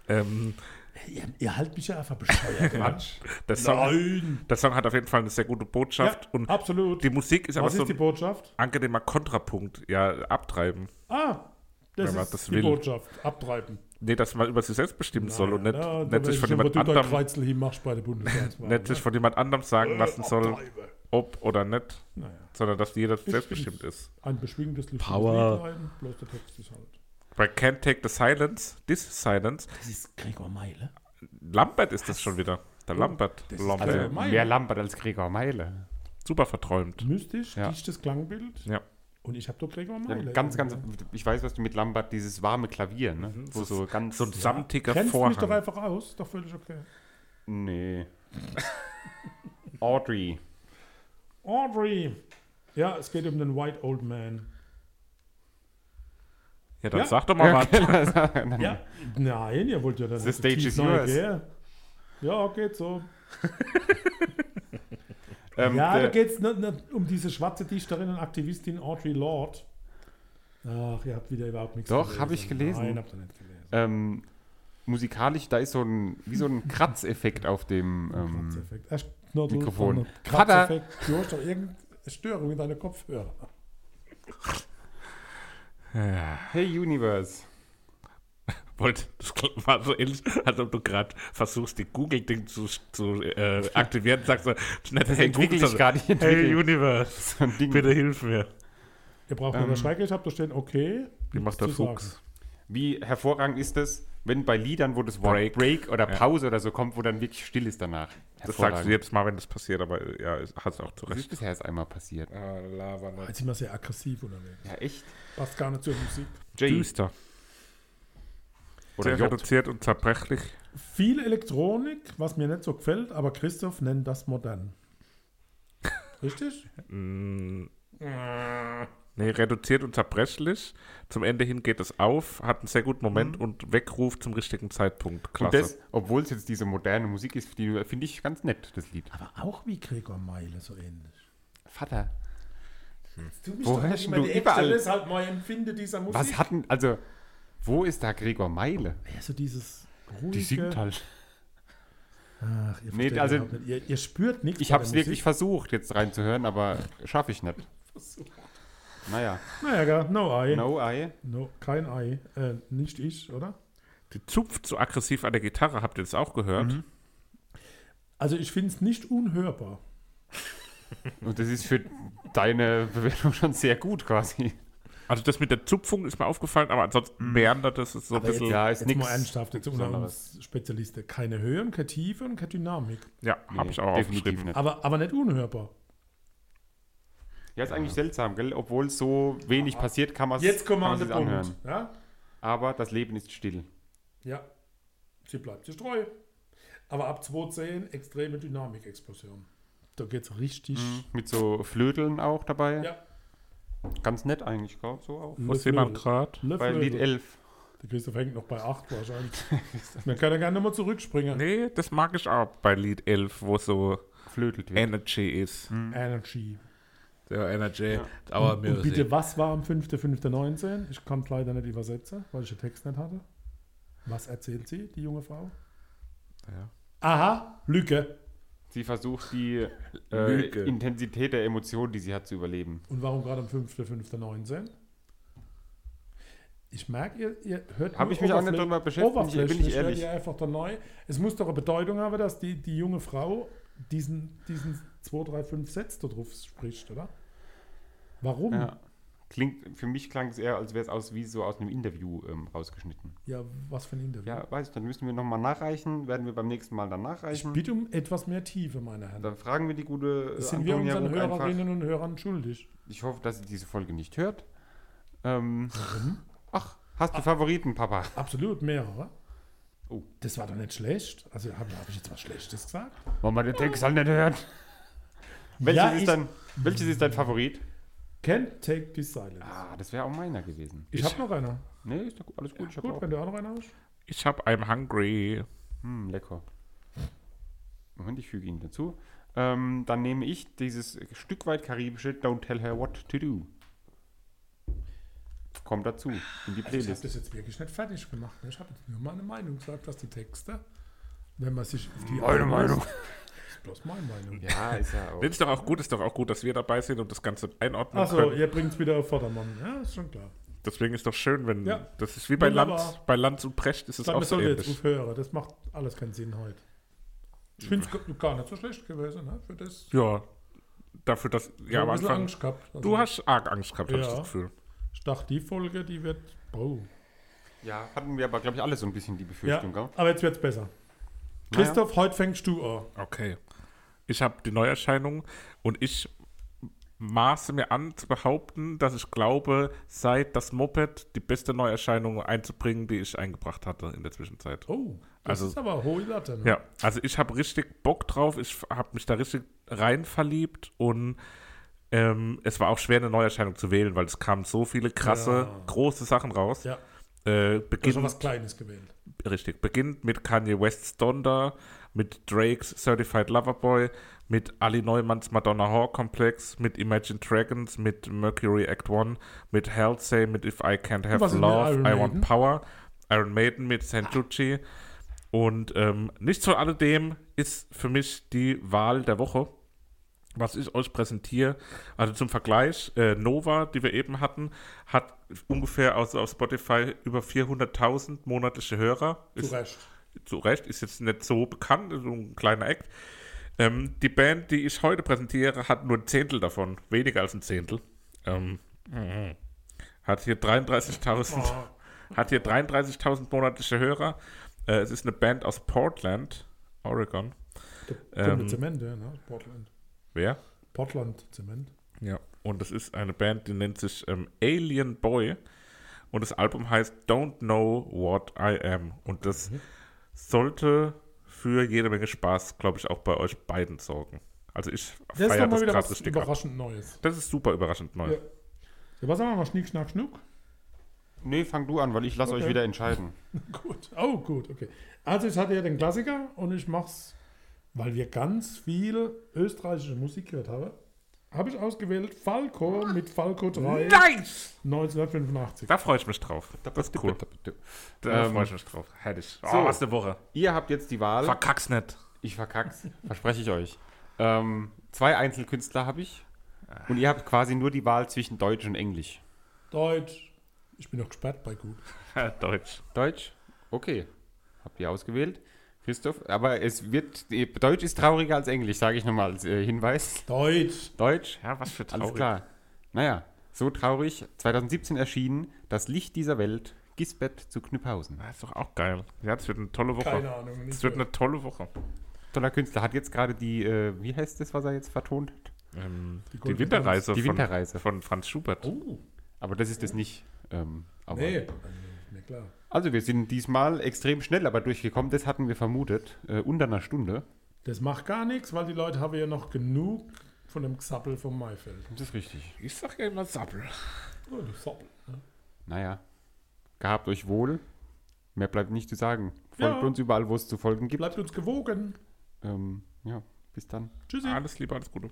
A: Ähm,
B: ihr, ihr haltet mich ja einfach bescheuert. ja.
A: der, Song,
B: Nein.
A: der Song hat auf jeden Fall eine sehr gute Botschaft
B: Ja,
A: und
B: absolut.
A: die Musik ist aber
B: Was
A: so
B: ist die
A: ein
B: Botschaft?
A: angenehmer Kontrapunkt. Ja, abtreiben.
B: Ah, das ist
A: das
B: die
A: will.
B: Botschaft. Abtreiben.
A: Nee, dass man über sich selbst bestimmen soll und nicht,
B: Ja,
A: nicht sich von jemand anderem, nicht sich von jemand anderem sagen lassen soll, ob oder nicht,
B: Naja,
A: sondern dass jeder
B: Ich
A: selbstbestimmt ist.
B: ein beschwingendes lustiges
A: Power.
B: Liedlein, bloß der Text ist halt.
A: Bei Can't Take the Silence, This is Silence,
B: Das ist Gregor Meile.
A: Lambert ist das schon wieder. Der Lambert.
B: das ist
A: Lambert.
B: also-
C: Also,
B: Meile.
C: mehr Lambert als Gregor Meile.
A: Super verträumt.
B: Mystisch,
C: Ja.
B: dichtes Klangbild.
A: Ja.
B: Und ich habe doch Gregor
C: Ja,
B: Meile.
C: ganz, ganz, ich weiß, was du mit Lambert, dieses warme Klavier, ne? Wo
A: So-
C: so ganz.
A: So ein samtiger
B: Grenzt mich doch
A: Vorhang.
B: einfach aus. Doch völlig okay.
C: Nee. Audrey.
B: Audrey. Ja, es geht um den White Old Man.
A: Ja, dann
B: Ja.
A: sag doch mal was.
B: Ja, nein, ihr wollt ja dann
C: The stage is yours.
B: Ja, geht so.
C: Ähm,
B: ja, da geht es nicht, nicht um diese schwarze Dichterin und Aktivistin Audrey Lorde. Ach, ihr habt wieder überhaupt nichts
C: Doch, hab ich gelesen.
B: Nein, habt ihr nicht gelesen.
C: ähm, musikalisch, da ist so ein, wie so ein Kratzeffekt auf dem. Ähm,
B: Kratzeffekt. Erst Knoddle,
C: Mikrofon.
B: Kratzeffekt. Du hast doch irgendeine Störung in deinen Kopfhörer.
C: hey Universe.
A: Wollt, das war so ähnlich, als ob du gerade versuchst, die Google-Ding zu, zu äh, aktivieren. Sagst du, nicht
C: Das
A: hey, Google,
C: ich gerade nicht.
A: Hey
C: entwickle.
A: Universe,
C: So ein Ding.
A: bitte hilf mir.
B: Ihr braucht
C: Ähm,
B: nur Schreck, ich habe da stehen, okay.
A: Wie macht der
B: zu sagen.
A: Fuchs?
C: Wie hervorragend ist es, wenn bei Liedern, wo das Wort
A: Break.
C: Break, oder
A: Ja.
C: Pause oder so kommt, wo dann wirklich still ist danach.
A: Das sagst du jedes Mal, wenn das passiert, aber ja, hat es auch zu
C: Das ist
A: Recht.
C: bisher erst einmal passiert.
A: Ah, Lava
B: Jetzt sind wir sehr aggressiv unterwegs.
C: Ja, echt?
B: Passt gar nicht zur Musik.
C: Jay.
A: Düster.
C: Oder
A: Sehr
C: J.
A: reduziert und zerbrechlich.
B: Viel Elektronik, was mir nicht so gefällt, aber Christoph nennt das modern. Richtig?
A: Mm, nee, reduziert und zerbrechlich. Zum Ende hin geht es auf, hat einen sehr guten Moment und Weckruf zum richtigen Zeitpunkt.
C: Und
A: Klasse.
C: das, obwohl es jetzt diese moderne Musik ist, die finde ich ganz nett, das Lied.
B: Aber auch wie Gregor Meile, so ähnlich.
C: Vater,
B: Du
C: Wo
B: doch
C: hast
B: nicht
C: du überall-
B: ist halt mein Empfinde dieser Musik.
C: was hatten, also, wo ist da Gregor Meile?
B: Ja, so dieses ruhige...
C: Die singt halt.
B: Ach, ihr,
C: Nee, also-
B: nicht. ihr, ihr spürt nichts
C: Ich habe es wirklich versucht, jetzt reinzuhören, aber schaffe ich nicht. Naja,
B: Naja, gar, no Ei.
C: no eye.
B: No, kein Ei. Äh, nicht ich, oder?
A: Die zupft so aggressiv an der Gitarre, habt ihr das auch gehört?
C: Mhm.
B: Also ich finde es nicht unhörbar.
C: Und das ist für deine Bewertung schon sehr gut quasi.
A: Also das mit der Zupfung ist mir aufgefallen, aber ansonsten meandert das ist so ein
B: Aber jetzt-
A: bisschen.
C: Ja, ist
B: Jetzt
C: nichts
B: mal ernsthaft, jetzt unter Spezialisten. Keine Höhe und keine Tiefe und keine Dynamik.
A: Ja, habe
C: Nee,
A: ich auch aufgeschrieben.
C: nicht.
B: Aber, aber nicht unhörbar.
C: Ja, ist eigentlich seltsam, gell? Obwohl so wenig passiert, kann man es
B: Jetzt kommen wir an den Punkt.
C: anhören.
B: Ja?
C: Aber das Leben ist still.
B: ja, sie bleibt sich treu. Aber ab 2.10 extreme Dynamikexplosion. Da geht es richtig.
C: Mit so Flöteln auch dabei.
B: Ja.
C: Ganz nett eigentlich, gell? So auch.
A: Wo sehen wir gerade?
C: Bei Lied
B: Flötel.
C: 11.
B: Der Christoph hängt noch bei 8 wahrscheinlich. Man kann ja gerne nochmal zurückspringen.
A: Nee, das mag ich auch bei Lied 11, wo so
C: Flötelt wird.
A: Energy ist.
B: Energy.
A: Der Energy,
C: Ja.
A: Our
B: Und
A: Music.
B: bitte, was war am 5.5.19? Ich kann es leider nicht übersetzen, weil ich den Text nicht hatte. Was erzählt sie, die junge Frau?
A: Ja.
B: Aha, Lücke.
C: Sie versucht die äh. Intensität der Emotionen, die sie hat, zu überleben.
B: Und warum gerade am 5.5.19? Ich merke, ihr, ihr hört
C: Hab
B: nur
C: ich mich auch nicht drüber beschäftigt, bin ich
B: oberflächlich, hört
C: ehrlich.
B: ihr einfach da neu. Es muss doch eine Bedeutung haben, dass die, die junge Frau diesen, diesen 2, 3, 5 Sätze da drauf spricht, oder? Warum? Ja.
C: Ja. Klingt, für mich klang es eher, als wäre es aus, wie so aus einem Interview ähm, rausgeschnitten.
B: was für ein Interview.
C: Ja, weiß ich, dann müssen wir nochmal nachreichen, werden wir beim nächsten Mal dann
B: ich
C: nachreichen.
B: bitte um etwas mehr Tiefe, meine Herren.
C: Dann fragen wir die gute
B: Das sind wir
C: Antonia
B: unseren
C: Ruck einfach.
B: Hörerinnen und Hörern schuldig.
C: Ich hoffe, dass sie diese Folge nicht hört. Ähm, ach, hast du Favoriten, Papa?
B: Absolut mehrere.
C: Oh.
B: Das war doch nicht schlecht. Also habe hab ich jetzt was Schlechtes gesagt?
C: Wollen wir den Text halt nicht hören? Welches,
B: Ja,
C: ist
B: ich-
C: dein, welches ist dein Favorit?
B: Can't take this silence.
C: Ah, das wäre auch meiner gewesen.
B: ich habe noch einer.
C: Nee, ist doch alles gut. Ich hab
B: Gut,
C: auch.
B: wenn du auch noch einer hast.
A: Ich hab I'm hungry.
C: Hm, lecker. Moment, ich füge ihn dazu. Ähm, dann nehme ich dieses Stück weit karibische Don't Tell Her What to Do. Kommt dazu in die
B: Also ich habe
C: Playlist.
B: das jetzt wirklich nicht fertig gemacht. ne? Ich habe jetzt nur meine Meinung gesagt, dass die Texte, wenn man sich auf die
C: Meine Meinung.
B: Das ist bloß meine Meinung.
C: Ja, ist ja auch.
A: Ist doch auch gut, ist doch auch gut, dass wir dabei sind und das Ganze einordnen
B: Achso,
A: können.
B: ihr bringt es wieder auf Vordermann. Ja, ist schon klar.
A: Deswegen ist doch schön, wenn
B: Ja.
A: das ist wie bei
B: Wunderbar.
A: Lanz, bei Lanz und Precht ist es auch so
B: sollen jetzt
A: ähnlich.
B: aufhören. Das macht alles keinen Sinn heute. Ich finde es gar nicht so schlecht gewesen. Ne? Für das.
A: Ja, dafür, dass
B: Ich
A: ja, am Anfang,
B: Angst gehabt. Also,
A: du hast arg Angst gehabt, habe ich
B: Ja.
A: das Gefühl.
B: Ich dachte, die Folge, die wird. Oh.
C: Ja, hatten wir aber, glaube ich, alle so ein bisschen die
B: Ja,
C: Befürchtung, gell?
B: aber jetzt wird es besser. Christoph, heute fängst du an.
A: Okay. Ich habe die Neuerscheinung und ich maße mir an zu behaupten, dass ich glaube, seit das Moped die beste Neuerscheinung einzubringen, die ich eingebracht hatte in der Zwischenzeit.
B: Oh, das
A: Also-
B: ist aber hohe Latte. Ne?
A: Ja, also ich habe richtig Bock drauf, ich habe mich da richtig rein verliebt und ähm, es war auch schwer, eine Neuerscheinung zu wählen, weil es kamen so viele krasse,
B: Ja.
A: große Sachen raus.
B: Ja.
A: Äh,
B: hast schon
A: beginnt,
B: was Kleines gewählt.
A: richtig, beginnt mit Kanye West's Donda, mit Drakes Certified Lover Boy, mit Ali Neumanns Madonna Horror Complex, mit Imagine Dragons, mit Mercury Act One, mit Halsey, mit If I Can't Have Love, I Want? Power, Iron Maiden mit St. Lucci. Und ähm, nicht zu alledem ist für mich die Wahl der Woche, was ich euch präsentiere. Also zum Vergleich, äh, Nova, die wir eben hatten, hat ungefähr aus, auf Spotify über 400.000 monatliche Hörer.
B: Zu Recht.
A: Zu Recht, ist jetzt nicht so bekannt, so ein kleiner Act. Ähm, die Band, die ich heute präsentiere, hat nur ein Zehntel davon, weniger als ein Zehntel. Ähm, hat hier 33.000
B: Oh,
A: hat hier 33.000 monatliche Hörer. Äh, es ist eine Band aus Portland, Oregon.
B: kommt
A: Ähm,
B: mit Zement, ja, ne? Portland.
A: Wer?
B: Portland Zement.
A: Ja. Und es ist eine Band, die nennt sich ähm, Alien Boy. Und das Album heißt Don't Know What I Am. Und das
B: Mhm.
A: Sollte für jede Menge Spaß, glaube ich, auch bei euch beiden sorgen. Also ich
B: Das ist
A: feiere
B: mal
A: das
B: wieder
A: gerade
B: was
A: richtig ab.
B: überraschend Neues.
A: Das ist super überraschend neu.
B: Ja. Was sagen wir mal? Schnick, schnack, schnuck?
C: Nee, fang du an, weil ich lasse
B: Okay.
C: euch wieder entscheiden.
B: Gut. Oh, gut, okay. Also ich hatte ja den Klassiker und ich mach's, weil wir ganz viel österreichische Musik gehört haben. Habe ich ausgewählt Falco mit Falco 3
A: Nice!
B: 1985.
A: Da freue ich mich drauf. Das ist cool. Da
C: Ähm,
A: freue ich mich drauf. Hätte ich. Oh,
C: so.
A: was eine Woche.
C: Ihr habt jetzt die Wahl.
A: Verkack's nicht.
C: Ich verkack's, verspreche ich euch. Ähm, zwei Einzelkünstler habe ich. Und ihr habt quasi nur die Wahl zwischen Deutsch und Englisch.
B: Deutsch. Ich bin noch gesperrt bei gut.
A: Deutsch.
C: Deutsch? Okay. Habt ihr ausgewählt? Christoph, aber es wird, Deutsch ist trauriger als Englisch, sage ich nochmal als äh, Hinweis.
B: Deutsch.
C: Deutsch,
A: Ja, was für
C: alles
A: traurig.
C: klar. Naja, so traurig. 2017 erschienen Das Licht dieser Welt, Gisbert zu Knüpphausen.
A: Das ist doch auch geil. Ja, das wird eine tolle Woche.
B: Keine Ahnung.
A: Es wird eine tolle Woche.
C: Toller Künstler, hat jetzt gerade die, äh, wie heißt das, was er jetzt vertont hat?
A: Ähm,
B: Die
A: die, Winterreise,
C: Die
A: von,
C: Winterreise.
A: von Franz Schubert.
B: Oh,
C: Aber das ist es nicht. Ähm, aber
B: nee. Nee, klar.
C: Also wir sind diesmal extrem schnell aber durchgekommen, das hatten wir vermutet, äh, unter einer Stunde.
B: Das macht gar nichts, weil die Leute haben ja noch genug von dem Gesappel vom Maifeld.
C: Das ist richtig.
A: Ich sag ja immer Sappel.
B: Oh, die Sappel. Ne?
C: Naja, gehabt euch wohl. Mehr bleibt nicht zu sagen. Folgt
B: Ja.
C: uns überall, wo es zu folgen gibt.
B: Bleibt uns gewogen.
C: Ähm, ja, bis dann.
B: Tschüssi.
A: Alles Liebe, alles Gute.